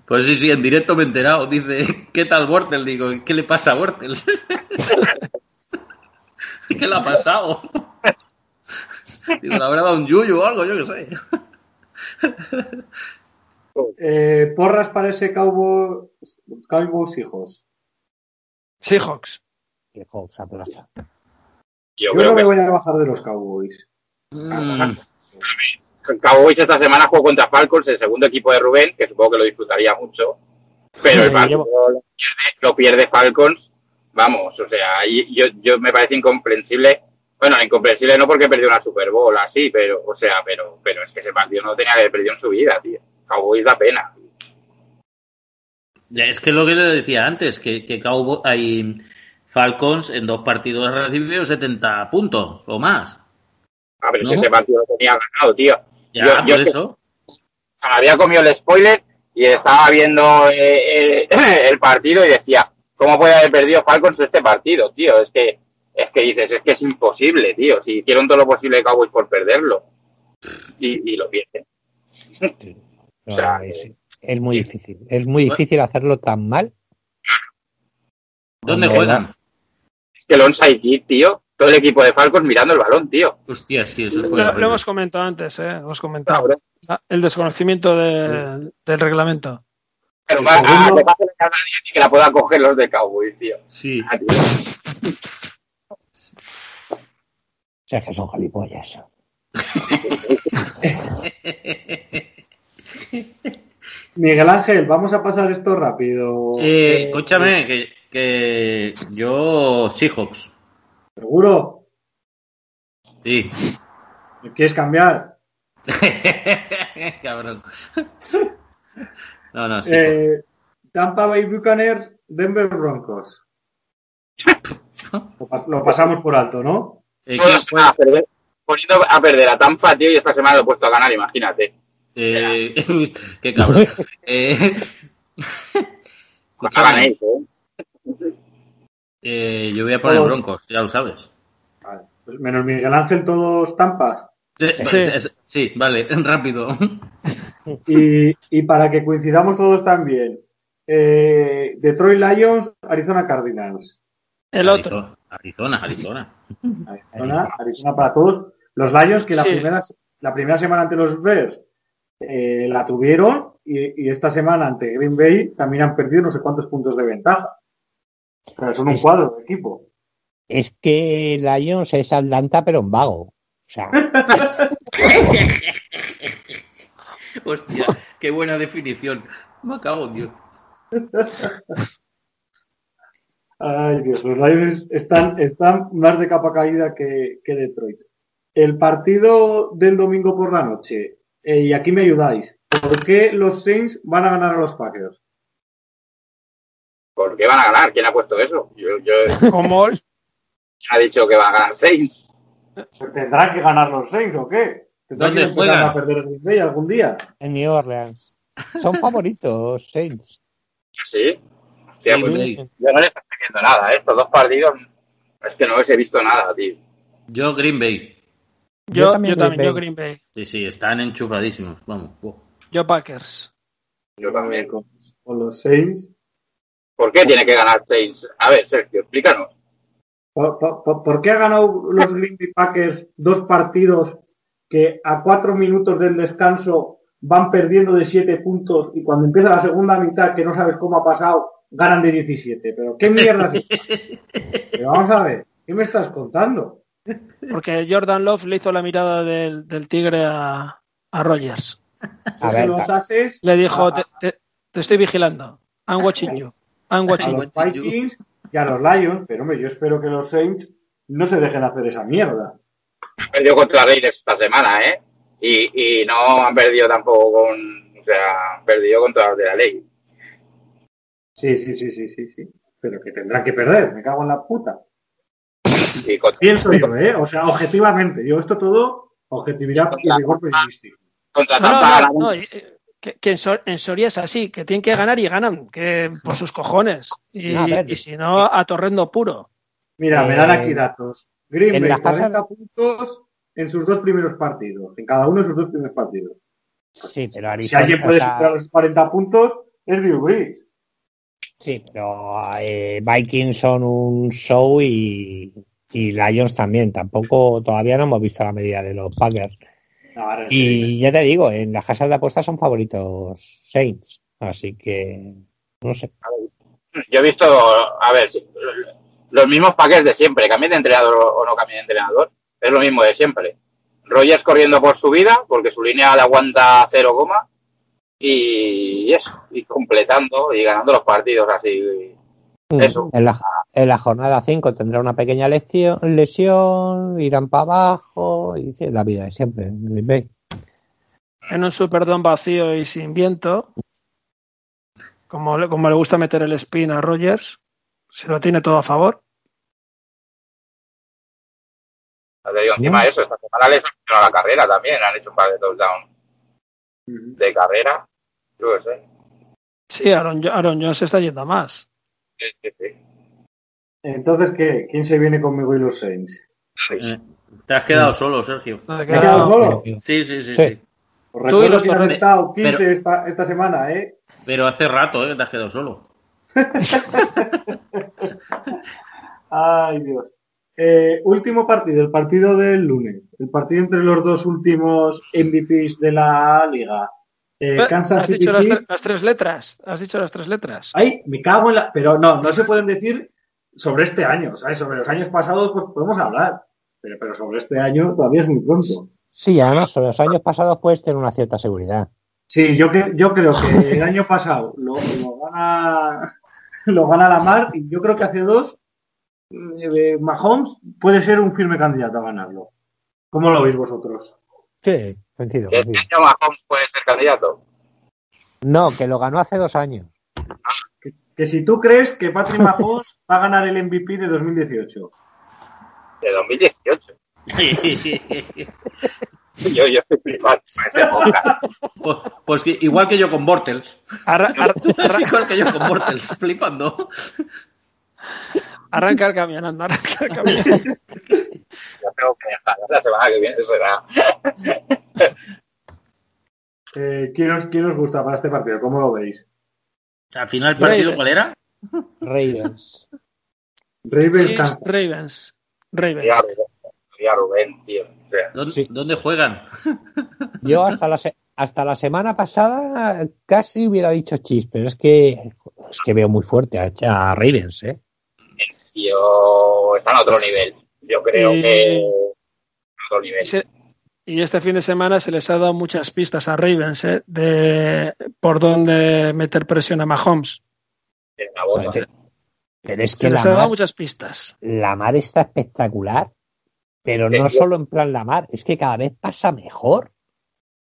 Pues sí, sí, en directo me he enterado. Dice, ¿qué tal Bortel? Digo, ¿qué le pasa a Bortel? (laughs) ¿Qué le ha pasado? Digo, le habrá dado un yuyu o algo, yo qué sé. Eh, porras para ese Cowboys, Cowboys hijos. Seahawks. Seahawks aplasta. Yo Yo creo no me que voy a bajar de los Cowboys. Mm, Cowboys esta semana jugó contra Falcons, el segundo equipo de Rubén, que supongo que lo disfrutaría mucho. Pero el llevo- lo pierde, Falcons. Vamos, o sea, ahí yo, yo me parece incomprensible. Bueno, incomprensible no porque perdió una Super Bowl así, pero, o sea, pero, pero es que ese partido no tenía que haber perdido en su vida, tío. Cowboys da pena. ya, es que lo que le decía antes, que, que Cowboy- hay Falcons en dos partidos ha recibido 70 puntos o más. A ver si ese partido lo tenía ganado, tío. Ya, Yo- por yo es que- había comido el spoiler y estaba viendo eh, (clears throat) el partido y decía, ¿cómo puede haber perdido Falcons este partido, tío? Es que, es que dices, es que es imposible, tío. Si hicieron todo lo posible Cowboys por perderlo. Y, y lo pierden. No, O sea, es, es muy difícil. Es muy difícil hacerlo tan mal. ¿Dónde juegan? Es que el onside kick, tío. Todo el equipo de Falcons mirando el balón, tío. Hostia, sí, eso fue. Lo, hemos comentado antes, ¿eh? Lo hemos comentado. La- El desconocimiento de- del reglamento. Pero va- a segundo- que pase la yarda 10 y que la puedan coger los de Cowboys, tío. Sí. Ah, tío. O sea, que son gilipollas. (laughs) Miguel Ángel, vamos a pasar esto rápido. Eh, Eh, escúchame, que, que yo Seahawks. ¿Seguro? Sí. ¿Me ¿Quieres cambiar? (laughs) Cabrón. No, no, sí. Eh, Tampa Bay Buccaneers, Denver Broncos. (laughs) Lo, pas- lo pasamos por alto, ¿no? Eh, Todos ¿quién fue? a perder- poniendo a perder a Tampa, tío, y esta semana lo he puesto a ganar, imagínate. Eh, (laughs) qué cabrón. (laughs) Eh, No escúchame, ganéis, ¿eh? eh, yo voy a poner Todos. Broncos, ya lo sabes. Vale. Pues menos Miguel Ángel, todos Tampa. Sí, Sí. es- sí, vale, (laughs) rápido. Y, y para que coincidamos todos también, eh, Detroit Lions, Arizona Cardinals. El otro. Arizona, Arizona. Arizona, Arizona para todos. Los Lions que la, Sí. primera, la primera semana ante los Bears eh, la tuvieron y, y esta semana ante Green Bay también han perdido no sé cuántos puntos de ventaja. Pero son un Es- cuadro de equipo. Es que Lions es Atlanta, pero en vago. O sea, (laughs) Hostia, qué buena definición. Me cago en Dios. (laughs) Ay, Dios, los Lions están, están más de capa caída que, que Detroit. El partido del domingo por la noche, eh, y aquí me ayudáis. ¿Por qué los Saints van a ganar a los Packers? ¿Por qué van a ganar? ¿Quién ha puesto eso? Yo, yo (laughs) Como ¿quién ha dicho que van a ganar Saints. ¿Tendrán que ganar los Saints o qué? ¿Tendrán ¿Dónde que juegan? a perder Green Bay algún día? en New Orleans. Son favoritos, Saints. Sí. Hostia, Sí, pues, sí. yo no les estoy viendo nada, ¿eh? Estos dos partidos es que no les he visto nada, tío. Yo Green Bay. yo, Yo también yo también, Green yo Bay. Green Bay. Sí, sí, están enchufadísimos. Vamos. Yo Packers. Yo también. Con, con los Saints. ¿Por qué tiene que ganar Saints? A ver, Sergio, explícanos. ¿Por, por- por- por qué ha ganado los Green Bay Packers dos partidos que a cuatro minutos del descanso van perdiendo de siete puntos y cuando empieza la segunda mitad, que no sabes cómo ha pasado, ganan de 17? ¿Pero qué mierda es esta? (laughs) Pero vamos a ver, ¿qué me estás contando? Porque Jordan Love le hizo la mirada del, del tigre a, a Rogers. A Si ver, los haces Le dijo, a, te, te- te estoy vigilando. I'm watching you. I'm a watching los you. Vikings y a los Lions, pero hombre, yo espero que los Saints no se dejen hacer esa mierda. Han perdido contra Raiders esta semana, ¿eh? Y, y no han perdido tampoco con... O sea, han perdido contra los de la ley. Sí, sí, sí, sí, sí, sí. Pero que tendrán que perder, me cago en la puta. Y contra, Pienso yo, ¿eh? O sea, objetivamente. Yo esto todo, objetividad y rigor periodístico. contra No, no, no, eh, que, que en, Sor- en Soria es así, que tienen que ganar y ganan, que por sus cojones. Y, si no, a torrendo puro. Mira, me Eh, dan aquí datos. Green en Bay, la casa- 40 puntos en sus dos primeros partidos. En cada uno de sus dos primeros partidos. sí, pero Si Arizona. alguien o puede sea, superar los 40 puntos, es Drew Brees. Sí, pero eh, Vikings son un show y, y Lions también. Tampoco, todavía no hemos visto la medida de los Packers. Sí. Y ya te digo, en las casas de apuestas son favoritos Saints. Así que, no sé. Yo he visto, a ver, si- los mismos paquetes de siempre, cambien de entrenador o no cambien de entrenador, es lo mismo de siempre. Rogers corriendo por su vida, porque su línea le aguanta cero coma, y eso, y completando y ganando los partidos así. Eso. En la, en la jornada 5 tendrá una pequeña lección, lesión, irán para abajo, y la vida de siempre. en Green Bay. En un Superdome vacío y sin viento, como le, como le gusta meter el spin a Rogers, se lo tiene todo a favor. Te digo, encima de eso, esta semana les han hecho la carrera también, han hecho un par de touchdowns de carrera. Yo qué sé. Sí, Aaron, Aaron Jones está yendo a más. Sí, sí, sí. Entonces, ¿qué? ¿Quién se viene conmigo y los Saints? Eh, te has quedado solo, Sergio. ¿Te has ¿Me he quedado solo? Sí, sí, sí, Sí. sí. Os Tú y los que han Torres. estado 15 Pero- esta, esta semana, ¿eh? Pero hace rato, ¿eh? Que te has quedado solo. (laughs) Ay, Dios. Eh, último partido, el partido del lunes. El partido entre los dos últimos MVPs de la liga. Eh, Kansas ¿Has City dicho las, Chiefs. tre- las tres letras? ¿Has dicho las tres letras? Ay, me cago en la. Pero no, no se pueden decir sobre este año, ¿sabes? Sobre los años pasados, pues podemos hablar. Pero, pero sobre este año todavía es muy pronto. Sí, además, sobre los años pasados puedes tener una cierta seguridad. Sí, yo creo que el año pasado lo, lo gana (laughs) lo gana la mar y yo creo que hace dos eh, Mahomes puede ser un firme candidato a ganarlo. ¿Cómo lo veis vosotros? Sí, coincido. ¿Este año Mahomes puede ser candidato? No, que lo ganó hace dos años. Que si tú crees que Patrick Mahomes (laughs) va a ganar el MVP de 2018. De 2018. (laughs) Yo, yo estoy flipando. Pues, pues igual que yo con Bortles. Arra- ar- arra- (laughs) igual que yo con Bortles, flipando. Arranca el camión, anda, arranca el camión. (laughs) Ya tengo que dejar. La semana que viene será. (laughs) Eh, ¿quién, os, quién os gusta para este partido? ¿Cómo lo veis? Al final, ¿el partido Ravens. cuál era? Ravens. Ravens Chiefs. Ravens. Ravens. Ya Rubén, ya Rubén, tío. O sea, ¿Dónde, Sí. dónde juegan? Yo hasta la, se- hasta la semana pasada casi hubiera dicho Chiefs, pero es que, es que veo muy fuerte a, a Ravens, ¿eh? Tío, está en otro nivel. Yo creo Y- que en otro nivel. Y, se- y este fin de semana se les ha dado muchas pistas a Ravens ¿eh? de por dónde meter presión a Mahomes. En una bolsa. Sí. Pero es Se que la les ha dado mar, muchas pistas. la mar está espectacular, pero no solo en plan la mar, es que cada vez pasa mejor.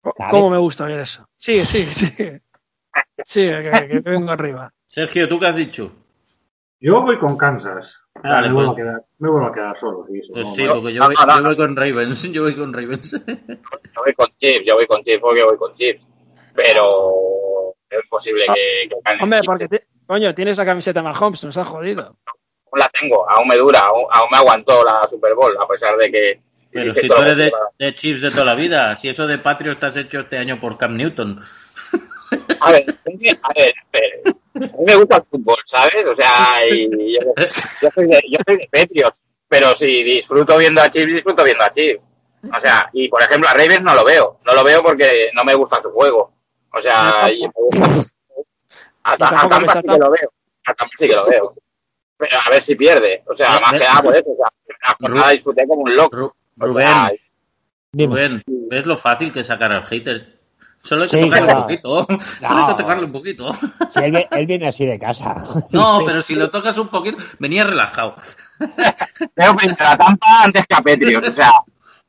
Claro. ¿Cómo me gusta oír eso? Sigue, sigue, sigue. Sigue, que, que vengo arriba. Sergio, ¿tú qué has dicho? Yo voy con Kansas. Ah, Vale, me, vuelvo a pues. quedar, me vuelvo a quedar solo. sí, eso, Pues no, sí, porque yo voy, (laughs) yo voy con Ravens. Yo voy con Ravens. Yo voy con Chips, yo voy con Chips porque voy con Chips. Pero es imposible que, que gane Hombre, Chips. porque, te- coño, tienes la camiseta de Mahomes, nos ha jodido. Aún la tengo, aún me dura, aún, aún me aguantó la Super Bowl, a pesar de que. Pero si tú eres de, de Chiefs de toda la vida, si eso de Patriots estás hecho este año por Cam Newton. A ver, a ver, espere. A mí me gusta el fútbol, ¿sabes? O sea, y yo, yo soy de, yo soy de Patriots, pero si disfruto viendo a Chiefs, disfruto viendo a Chiefs. O sea, y por ejemplo a Ravens no lo veo, no lo veo porque no me gusta su juego. O sea, y- a, Y tampoco a Tampa a sí que lo veo, a Tampa sí que lo veo. Pero a ver si pierde, o sea, más que nada por eso, o sea, la jornada disfruté como un loco. Rubén. Rubén, ¿ves lo fácil que sacar al hater? Solo hay que Sí, tocarle claro. un poquito. (laughs) Solo hay No. que tocarle un poquito. Si él, vi- él viene así de casa. (laughs) No, pero si lo tocas un poquito, venía relajado. (laughs) A la Tampa antes que a Patriots, o sea,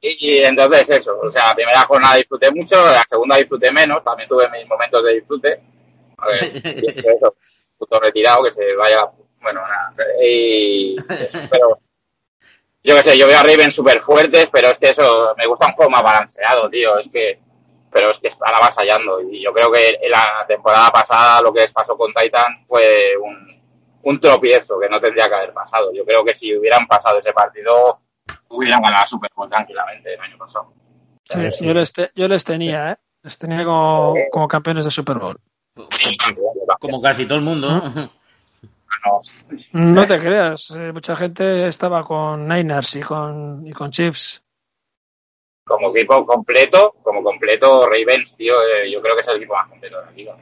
y, y entonces eso, o sea, la primera jornada disfruté mucho, la segunda disfruté menos, también tuve mis momentos de disfrute, a ver, y es que eso, puto retirado, que se vaya, bueno, nada, y eso, pero yo qué sé, yo veo a Ravens súper fuertes, pero es que eso, me gusta un juego más balanceado, tío, es que, pero es que están avasallando, y yo creo que en la temporada pasada lo que les pasó con Titan fue un, un tropiezo que no tendría que haber pasado. Yo creo que si hubieran pasado ese partido, hubieran ganado la Super Bowl tranquilamente el año pasado. Sí, Yo, les te- yo les tenía, ¿eh? Les tenía como, como campeones de Super Bowl. Como casi todo el mundo. No, No te creas, eh, mucha gente estaba con Niners y con, y con Chiefs. Como equipo completo, como completo Ravens, tío, eh, yo creo que es el equipo más completo de la liga.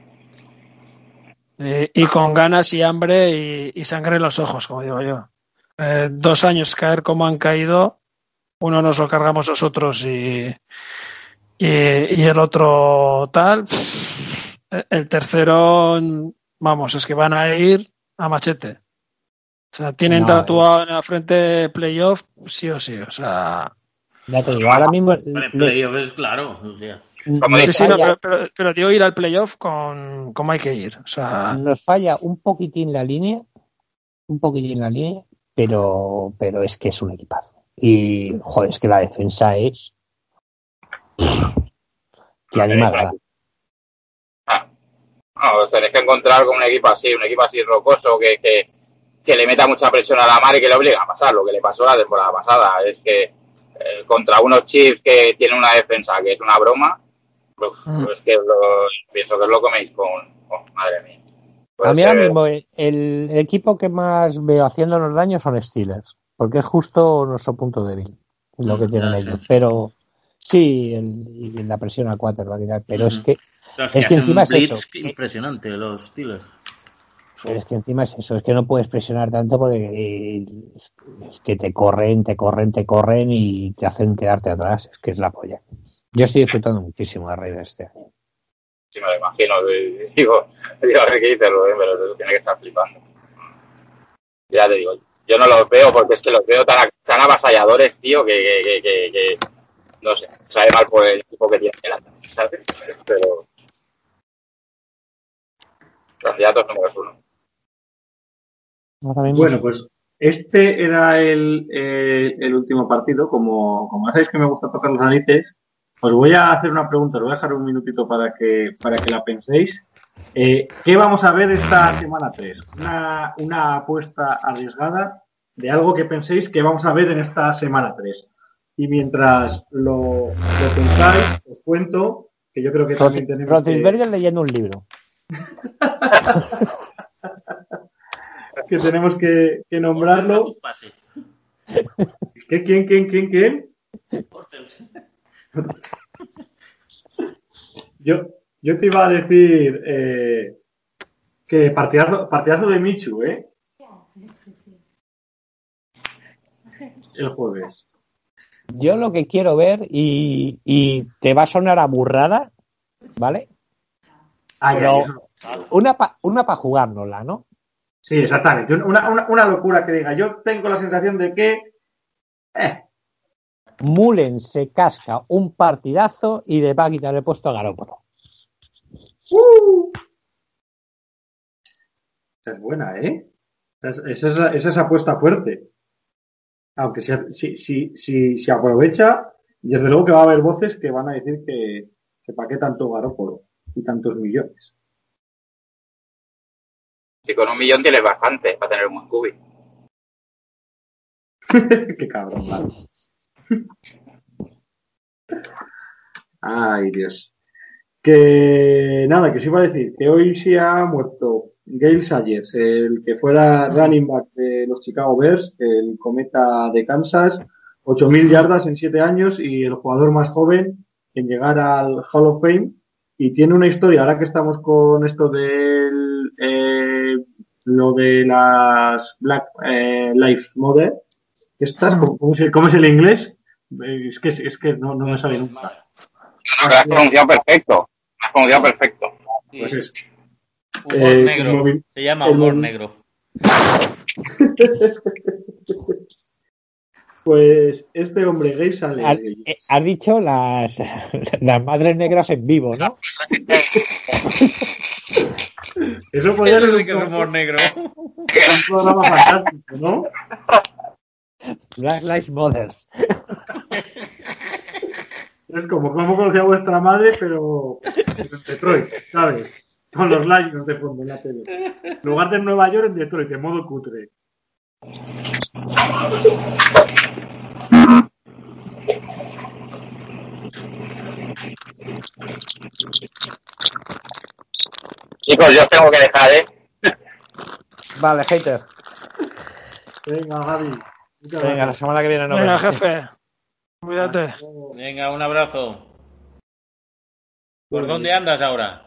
Eh, y con ganas y hambre y, y sangre en los ojos, como digo yo. Eh, dos años caer como han caído, uno nos lo cargamos nosotros y, y, y el otro tal. El tercero, vamos, es que van a ir a machete. O sea, tienen No, tatuado en la frente playoff, sí o sí. O sea, Ya te digo, ahora mismo el playoff es claro. o sea, Como sí, sí, no, pero, pero, pero digo ir al playoff con como hay que ir. O sea, nos falla un poquitín la línea, un poquitín la línea, pero, pero es que es un equipazo. Y, joder, es que la defensa es. Que animada. No, os tenéis que encontrar con un equipo así, un equipo así rocoso que, que, que le meta mucha presión a la mar y que le obliga a pasar lo que le pasó la temporada pasada. Es que eh, contra unos Chiefs que tienen una defensa que es una broma, uf, Mm. es que lo- pienso que os lo coméis con, oh, madre mía. Puede A mí ahora mismo el, el equipo que más veo haciéndonos daño son Steelers, porque es justo nuestro punto débil, lo que Mm, tienen ellos. Pero sí, el- la presión al quarterback y tal, pero es Ujú. que o sea, Es que hacen encima es eso. impresionante los Steelers. Es que encima es eso, es que no puedes presionar tanto porque eh, es, que te corren, te corren, te corren y te hacen quedarte atrás. Es que es la polla. Yo estoy disfrutando muchísimo de Raiders este año. Sí, me lo imagino. Digo, (laughs) digo, a ver qué dice Rubén, pero eso tiene que estar flipando. Ya te digo, yo no los veo porque es que los veo tan, tan avasalladores, tío, que, que, que, no sé, sabe mal por el equipo que tiene delante, ¿sabes? Pero candidatos número uno. Bueno, pues este era el, eh, el último partido. Como, como sabéis que me gusta tocar los narices, os voy a hacer una pregunta. Os voy a dejar un minutito para que, para que la penséis. Eh, ¿Qué vamos a ver esta semana 3? Una, una apuesta arriesgada de algo que penséis que vamos a ver en esta semana 3. Y mientras lo, lo pensáis, os cuento que yo creo que también tenemos que... Rotisberger leyendo un libro. (laughs) que tenemos que, que nombrarlo. ¿Qué, ¿Quién, quién, quién, quién? Yo, yo te iba a decir eh, que partidazo, partidazo de Michu, ¿eh? El jueves. Yo lo que quiero ver, y, y te va a sonar a burrada, ¿vale? Ay, Pero-. Una para una pa jugárnosla, ¿no? Sí, exactamente. Una, una, una locura que diga. Yo tengo la sensación de que. Eh, Mullen se casca un partidazo y le va a quitar el puesto a Garópolo. ¡uh! Esa es buena, ¿eh? Esa es, esa, esa es apuesta fuerte. Aunque si, si, si, si, si aprovecha, desde luego que va a haber voces que van a decir que, que para qué tanto Garópolo y tantos millones. Si con un millón tienes bastante para tener un buen cubi. (laughs) qué cabrón, vale. (laughs) Ay, Dios. Que nada, que os iba a decir que hoy sí ha muerto Gail Sayers, el que fuera running back de los Chicago Bears, el cometa de Kansas, 8.000 yardas en 7 años y el jugador más joven en llegar al Hall of Fame. Y tiene una historia, ahora que estamos con esto eh, lo de las Black eh, Lives Matter, estas, ¿cómo, cómo se- cómo es el inglés? Es que, es que no, no me sale nunca. No, lo has pronunciado perfecto. Lo has pronunciado perfecto. Pues es. Humor Eh, negro. Se llama el humor movi- negro. (laughs) Pues este hombre gay sale. Has, eh, has dicho las, (laughs) las madres negras en vivo, ¿no? (laughs) Eso podría ser Eso sí un, que es humor negro. un programa fantástico, ¿no? Black Lives Matter. Es como cómo conocía a vuestra madre, pero en Detroit, ¿sabes? Con los Lions de fondo en la tele. En lugar de en Nueva York, en Detroit, de modo cutre. Chicos, yo os tengo que dejar, ¿eh? Vale, hater. Venga, Javi. Venga, la semana que viene no Venga, vemos. jefe. Cuídate. Venga, un abrazo. ¿Por dónde andas ahora?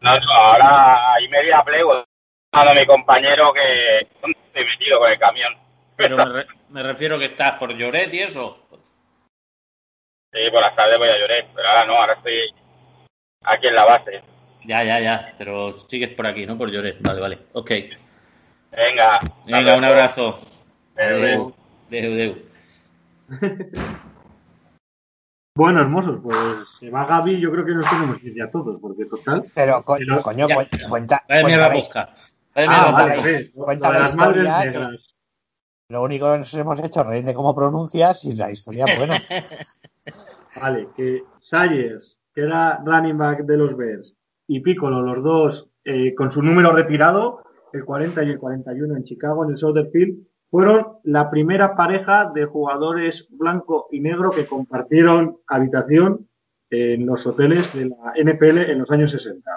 No, no, ahora ahí media plego a mi compañero que estoy metido con el camión. Pero me, re- me refiero que estás por Lloret y eso. Sí, por las tardes voy a llorar, pero ahora no, ahora estoy aquí en la base. Ya, ya, ya. Pero sigues por aquí, ¿no? Por Lloret. Vale, vale. Ok. Venga. Venga, un abrazo. Adeu, adeu. (laughs) Bueno, hermosos, pues se va Gaby, yo creo que nos tenemos que ir ya todos, porque total. Pero, co- Pero- coño, Ya. cuen- cuenta. Cuenta la boca. Ah, la vale, Cuenta la las madres negras. Lo único que nos hemos hecho reír de cómo pronuncias y la historia buena. (laughs) Vale, que Sayers, que era running back de los Bears, y Piccolo, los dos eh, con su número retirado, el 40 y el 41 en Chicago, en el Soldier Field, fueron la primera pareja de jugadores blanco y negro que compartieron habitación en los hoteles de la NPL en los años 60.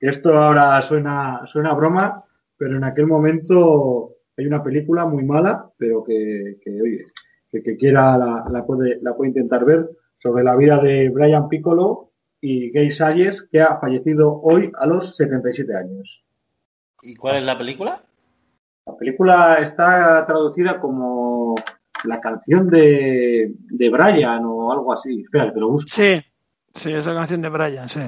Esto ahora suena, suena broma, pero en aquel momento hay una película muy mala, pero que, oye, que, que quiera la puede, la puede intentar ver, sobre la vida de Brian Piccolo y Gay Sayers, que ha fallecido hoy a los 77 años. ¿Y cuál es la película? La película está traducida como la canción de, de Brian o algo así. Espera, que lo busco. Sí, sí, esa canción de Brian, sí.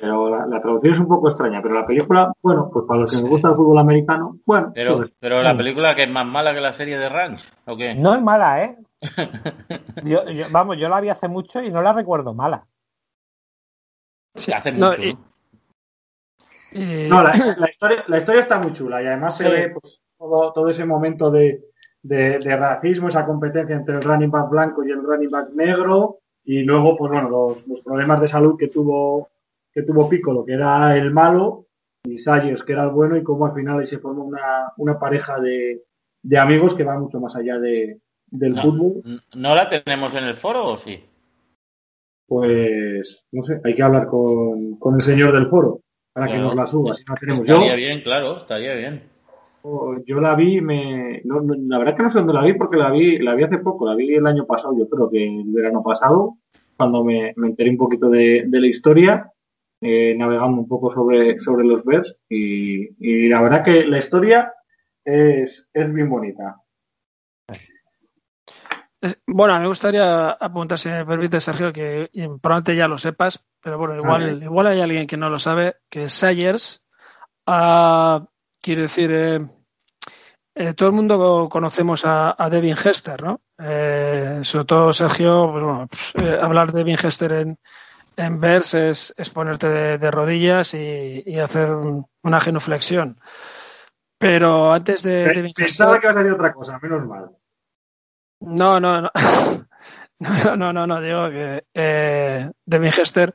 Pero la, la traducción es un poco extraña. Pero la película, bueno, pues para los que nos gusta el fútbol americano, bueno, Pero, pues, pero la película que es más mala que la serie de Ranch, ¿o qué? No es mala, ¿eh? (laughs) Yo, yo- vamos, yo la vi hace mucho y no la recuerdo mala. Sí, Hace no, mucho, y- ¿no? y- No, la, (laughs) la historia, la historia está muy chula y además se ve pues, todo, todo ese momento de, de- de racismo, esa competencia entre el running back blanco y el running back negro y luego, pues bueno, los, los problemas de salud que tuvo que tuvo Piccolo, que era el malo, y Sayers, que era el bueno, y cómo al final ahí se formó una, una pareja de, de amigos que va mucho más allá de, del No. fútbol. ¿No la tenemos en el foro o sí? Pues, no sé, hay que hablar con, con el señor del foro para que nos la suba, si no la tenemos yo. Estaría bien, claro, estaría bien. Oh, Yo la vi, me, no, no, la verdad que no sé dónde la vi porque la vi, la vi hace poco, la vi el año pasado, yo creo que el verano pasado, cuando me, me enteré un poquito de, de la historia, eh, navegando un poco sobre, sobre los Bears y, y la verdad que la historia es, es bien bonita. Bueno, a mí me gustaría apuntar, si me permite, Sergio, que probablemente ya lo sepas, pero bueno, igual, igual hay alguien que no lo sabe, que Sayers, ah, quiere decir, eh, eh, todo el mundo conocemos a, a Devin Hester, ¿no? Eh, sobre todo Sergio, pues bueno, pues, eh, hablar de Devin Hester en, en Bears es, es ponerte de, de rodillas y, y hacer un- una genuflexión. Pero antes de Devin Pensaba Hester, que ibas a decir otra cosa, menos mal. (laughs) no, no, no. No, no, no, no, digo que eh, Devin Hester,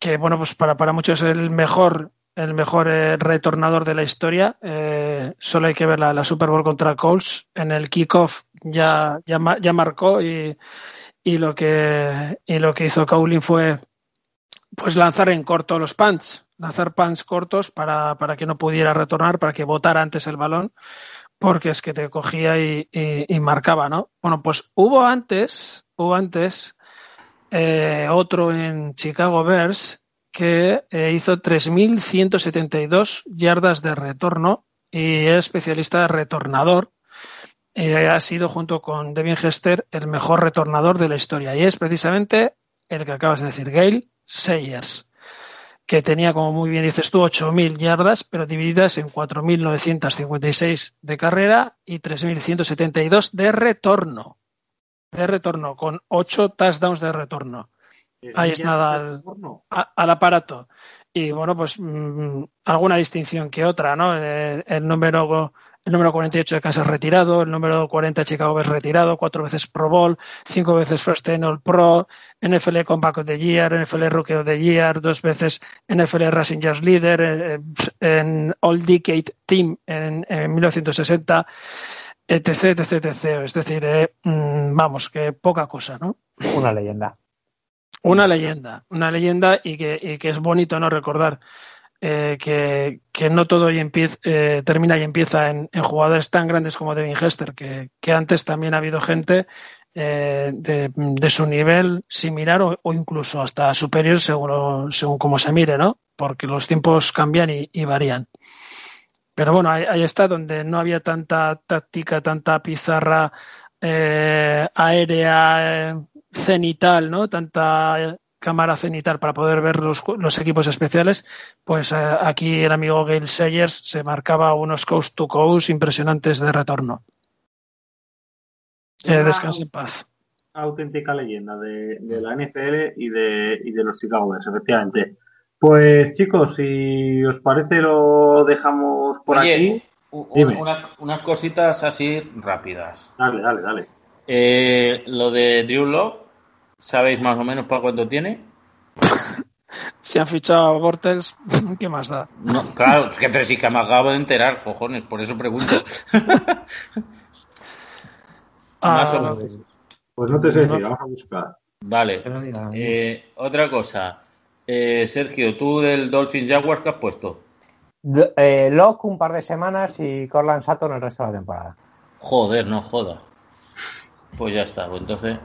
que bueno, pues para, para muchos es el mejor, el mejor eh, retornador de la historia. Eh, solo hay que ver la, Super Bowl contra Colts. En el kickoff ya, ya, ya marcó y, y lo que y lo que hizo Cowling fue pues lanzar en corto los punts, lanzar punts cortos para, para que no pudiera retornar, para que botara antes el balón porque es que te cogía y, marcaba, ¿no? Bueno, pues hubo antes, hubo antes eh, otro en Chicago Bears que eh, hizo 3.172 yardas de retorno y es especialista retornador. Y ha sido junto con Devin Hester el mejor retornador de la historia y es precisamente el que acabas de decir, Gail Sayers que tenía, como muy bien dices tú, 8.000 yardas, pero divididas en 4.956 de carrera y 3.172 de retorno. De retorno, con 8 touchdowns de retorno Ahí es nada al- a- al aparato. Y bueno, pues mm, alguna distinción que otra, ¿no? Eh, el número el número 48 de Kansas retirado, el número 40 de Chicago Bears retirado, cuatro veces Pro Bowl, cinco veces First Team All Pro, NFL Comeback of the Year, NFL Rookie of the Year, dos veces NFL Rushing Yards Leader, eh, en All Decade Team en, en 1960, etc, etc, etc. Es decir, eh, mm, vamos, que poca cosa, ¿no? Una leyenda. Una leyenda, una leyenda y que, y que es bonito no recordar eh, que, no todo eh, termina y empieza en, jugadores tan grandes como Devin Hester, que, antes también ha habido gente eh, de, su nivel similar o, incluso hasta superior según, según como se mire, ¿no? Porque los tiempos cambian y, varían. Pero bueno, ahí, ahí, está donde no había tanta táctica, tanta pizarra aérea cenital, ¿no? Tanta cámara cenital para poder ver los, los equipos especiales, pues eh, aquí el amigo Gail Sayers se marcaba unos coast to coast impresionantes de retorno. Eh, descanse en paz. Auténtica leyenda de, de, la NFL y de, y de los Chicago Bears, efectivamente. Pues chicos, si os parece lo dejamos por Oye, aquí. Un, una, unas cositas así rápidas. Dale, dale, dale. Eh, lo de Drew Love, ¿sabéis más o menos para cuánto tiene? (laughs) Si han fichado a Bortels, (laughs) ¿qué más da? No, claro, es que pero sí que me acabo de enterar, cojones, por eso pregunto. (laughs) Ah, más o menos. Pues no te sé decir, vamos a buscar. Vale. Eh, otra cosa. Eh, Sergio, ¿tú del Dolphin Jaguars qué has puesto? D eh, Locke un par de semanas y Corland Sutton el resto de la temporada. Joder, no joda. Pues ya está, pues entonces.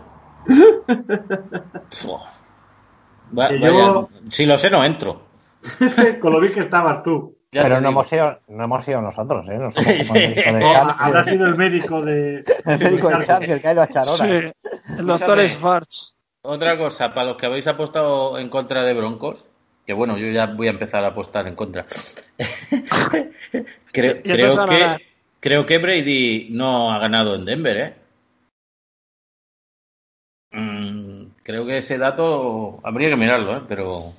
Va, Que vaya, yo- Si lo sé, no entro. (laughs) Con lo bien que estabas tú. Ya Pero no hemos, sido, no hemos sido nosotros, ¿eh? Nosotros como (laughs) el médico de O Charlie, habrá sido el médico de. (laughs) el médico de Charlie, el que ha ido a echar Sí, horas. el doctor. Schwartz. Otra cosa, para los que habéis apostado en contra de Broncos, que bueno, yo ya voy a empezar a apostar en contra. creo, creo que creo que Brady no ha ganado en Denver, ¿eh? Mm, creo que ese dato habría que mirarlo, ¿eh? Pero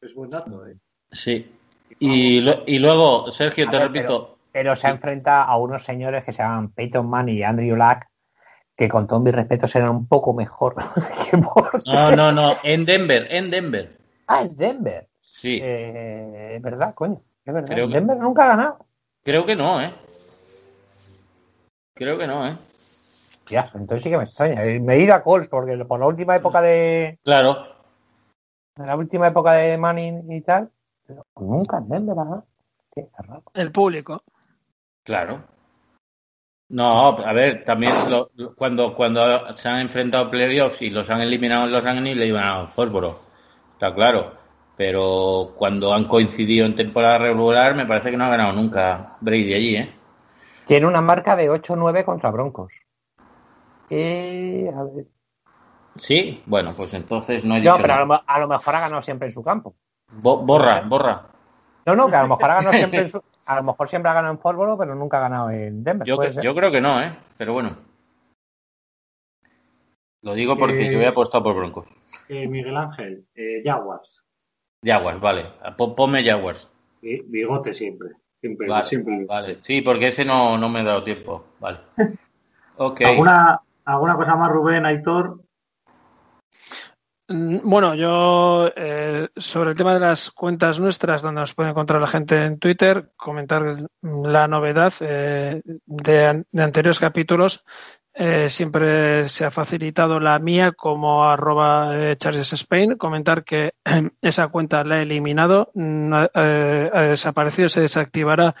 Es buen dato, eh. sí. Y, lo- y luego, Sergio, A te ver, repito, Pero se enfrenta a unos señores que se llaman Peyton Manning y Andrew Luck, que con todo mi respeto serán un poco mejor (laughs) que no, no, no, en Denver, en Denver. Ah, es Denver. Sí, Eh, es verdad, coño. Es verdad. Creo que- Denver nunca ha ganado. creo que no, ¿eh? Creo que no, ¿eh? Ya, entonces sí que me extraña. Eh, Me he ido a Colts porque por la última época de Claro, la última época de Manning y tal, pero nunca en Denver, ¿verdad? Qué raro. El público. Claro. No, a ver, también lo- lo- cuando, cuando se han enfrentado a playoffs y los han eliminado en Los Ángeles, le iban a Fósforo. Está claro. Pero cuando han coincidido en temporada regular, me parece que no ha ganado nunca Brady allí, ¿eh? Tiene una marca de 8-9 contra Broncos. Eh, a ver. Sí, bueno, pues entonces no he No, dicho pero a nada. lo, a lo mejor ha ganado siempre en su campo. Bo- borra, borra. No, no, que a lo mejor ha ganado (laughs) siempre en su, a lo mejor siempre ha ganado en Fórmula, pero nunca ha ganado en Denver. Yo, puede cre- ser. yo creo que no, ¿eh? Pero bueno. Lo digo porque Eh, yo he apostado por Broncos. Eh, Miguel Ángel, eh, Jaguars. Jaguars, vale. Po- Ponme Jaguars. Sí, bigote siempre. Siempre, Vale, siempre. vale. Sí, porque ese no, no me he dado tiempo. Vale. (laughs) Ok. ¿Alguna, ¿Alguna cosa más, Rubén, Aitor? Mm, Bueno, yo eh, sobre el tema de las cuentas nuestras, donde nos puede encontrar la gente en Twitter, comentar la novedad eh, de, anteriores capítulos. Eh, siempre se ha facilitado la mía como arroba Charles Spain. Comentar que (clears throat) esa cuenta la he eliminado, ha desaparecido, se desactivará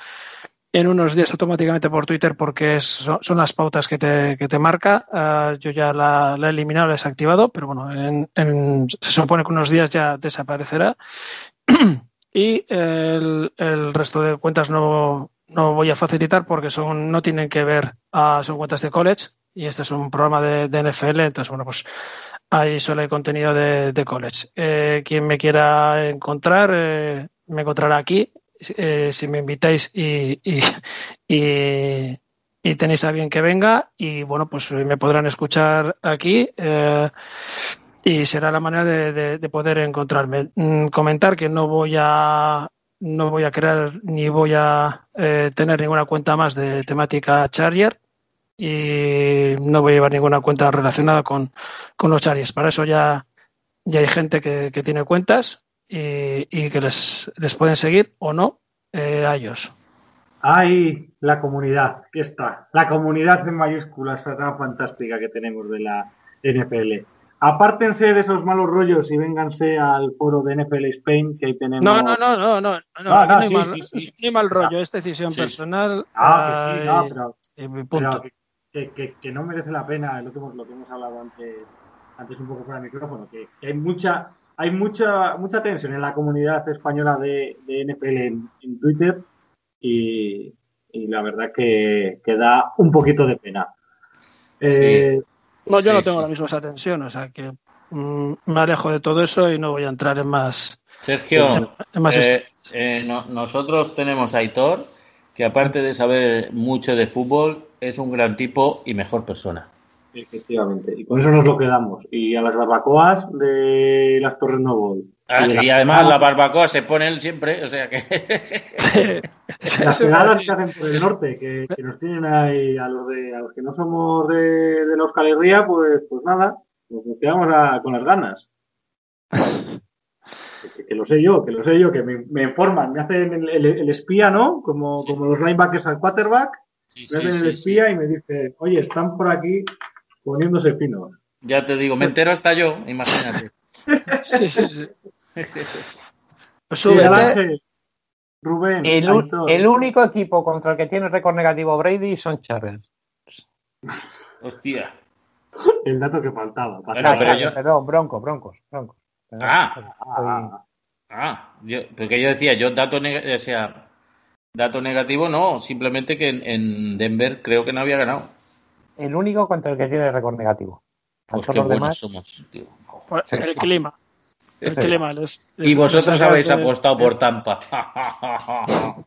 en unos días automáticamente por Twitter porque son, las pautas que te, que te marca. Ah, yo ya la, he eliminado, la he desactivado, pero bueno, en- en- se supone que unos días ya desaparecerá. (clears throat) y el, el resto de cuentas no, no voy a facilitar porque son, no tienen que ver, ah, son cuentas de college y este es un programa de, NFL, entonces bueno, pues ahí solo hay contenido de, de college. Eh, quien me quiera encontrar, eh, me encontrará aquí. Eh, si me invitáis y, y, y, tenéis a bien que venga y bueno, pues me podrán escuchar aquí. eh, y será la manera de, de- de poder encontrarme. Mm, comentar que no voy a no voy a crear ni voy a eh, tener ninguna cuenta más de temática Charger y no voy a llevar ninguna cuenta relacionada con, con los Chargers. Para eso ya, ya hay gente que tiene cuentas y, y que les, les pueden seguir o no eh, a ellos. Ay, la comunidad, que está. La comunidad en mayúsculas, tan fantástica que tenemos de la NFL. apártense de esos malos rollos y vénganse al foro de NFL Spain que ahí tenemos. No, no, no, no, no, no, sí, mal, sí, sí. no hay mal rollo, es decisión personal. Ah, que sí, no, pero- y punto. Pero que, que- que- que no merece la pena lo que hemos, lo que hemos hablado antes, antes un poco fuera de micrófono, que, que hay mucha hay mucha mucha tensión en la comunidad española de, de NFL en, en Twitter y, y la verdad que, que da un poquito de pena. Eh, No, yo Sí, no tengo sí. la misma esa tensión, o sea que mm, me alejo de todo eso y no voy a entrar en más. Sergio, más eh, eh, no- nosotros tenemos a Aitor, que aparte de saber mucho de fútbol, es un gran tipo y mejor persona. Efectivamente, y con eso nos lo quedamos. Y a las barbacoas de las Torres Novo. Ah, las y además la pegadas- barbacoa se pone él siempre, o sea que... (laughs) (laughs) Las pegadas que hacen por el norte, que, que nos tienen ahí a los de a los que no somos de, de la Euskal Herria, pues, pues nada, pues nos quedamos a- con las ganas. Que, (laughs) que lo sé yo, que lo sé yo, que me, me informan, me hacen el, el- el espía, ¿no? Como, como los linebackers al quarterback, Sí, me sí, hacen el sí, sí. espía y me dicen, oye, están por aquí poniéndose finos. Ya te digo, me entero hasta yo, imagínate. Sí, sí, sí. (laughs) Súbete. Galaxy, Rubén, El, único equipo contra el que tiene récord negativo Brady son Chargers. Hostia. el dato que faltaba. Bueno, Ah, pero yo- Perdón, Broncos, Broncos, Broncos. Ah. estoy- Ah, yo, porque yo decía, yo dato, neg- o sea, dato negativo no, simplemente que en, en Denver creo que no había ganado. El único contra el que tiene récord negativo. Pues Todos qué los demás, somos, tío. Sí, el sí. clima. El Sí. clima. les- Y vosotros habéis de- apostado por Tampa. (laughs)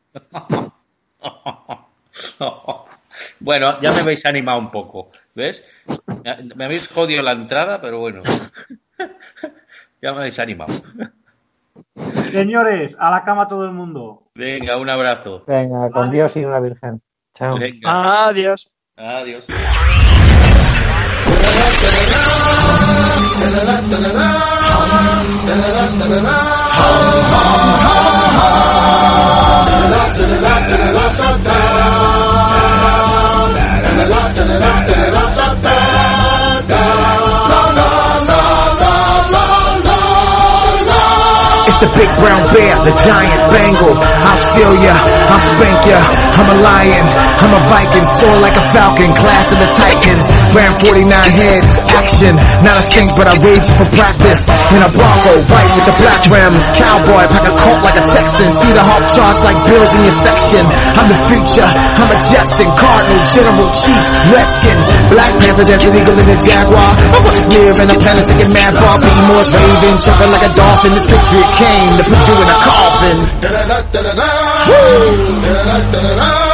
Bueno, ya me habéis animado un poco, ¿ves? Me habéis jodido la entrada, pero bueno. (laughs) Ya me habéis animado. Señores, a la cama todo el mundo. Venga, un abrazo. Venga, con Dios y una virgen. Chao. Venga, Adiós. Adiós. Big brown bear, the giant Bengal. I'll steal ya, I'll spank ya. I'm a lion, I'm a Viking, soar like a falcon, class of the Titans. Ran 49 heads, action. Not a skink, but I rage for practice. In a Bronco, white with the black rims. Cowboy, pack a colt like a Texan. See the hawk charge like bills in your section. I'm the future, I'm a Jetson, Cardinal, General Chief, Redskin. Black Panther, Desert Eagle in the Jaguar. I'm always live in a planet taking mad far. Be more raving, jumping like a dolphin. This Patriot came to put you in a coffin. Da da da da da, Woo! Ah!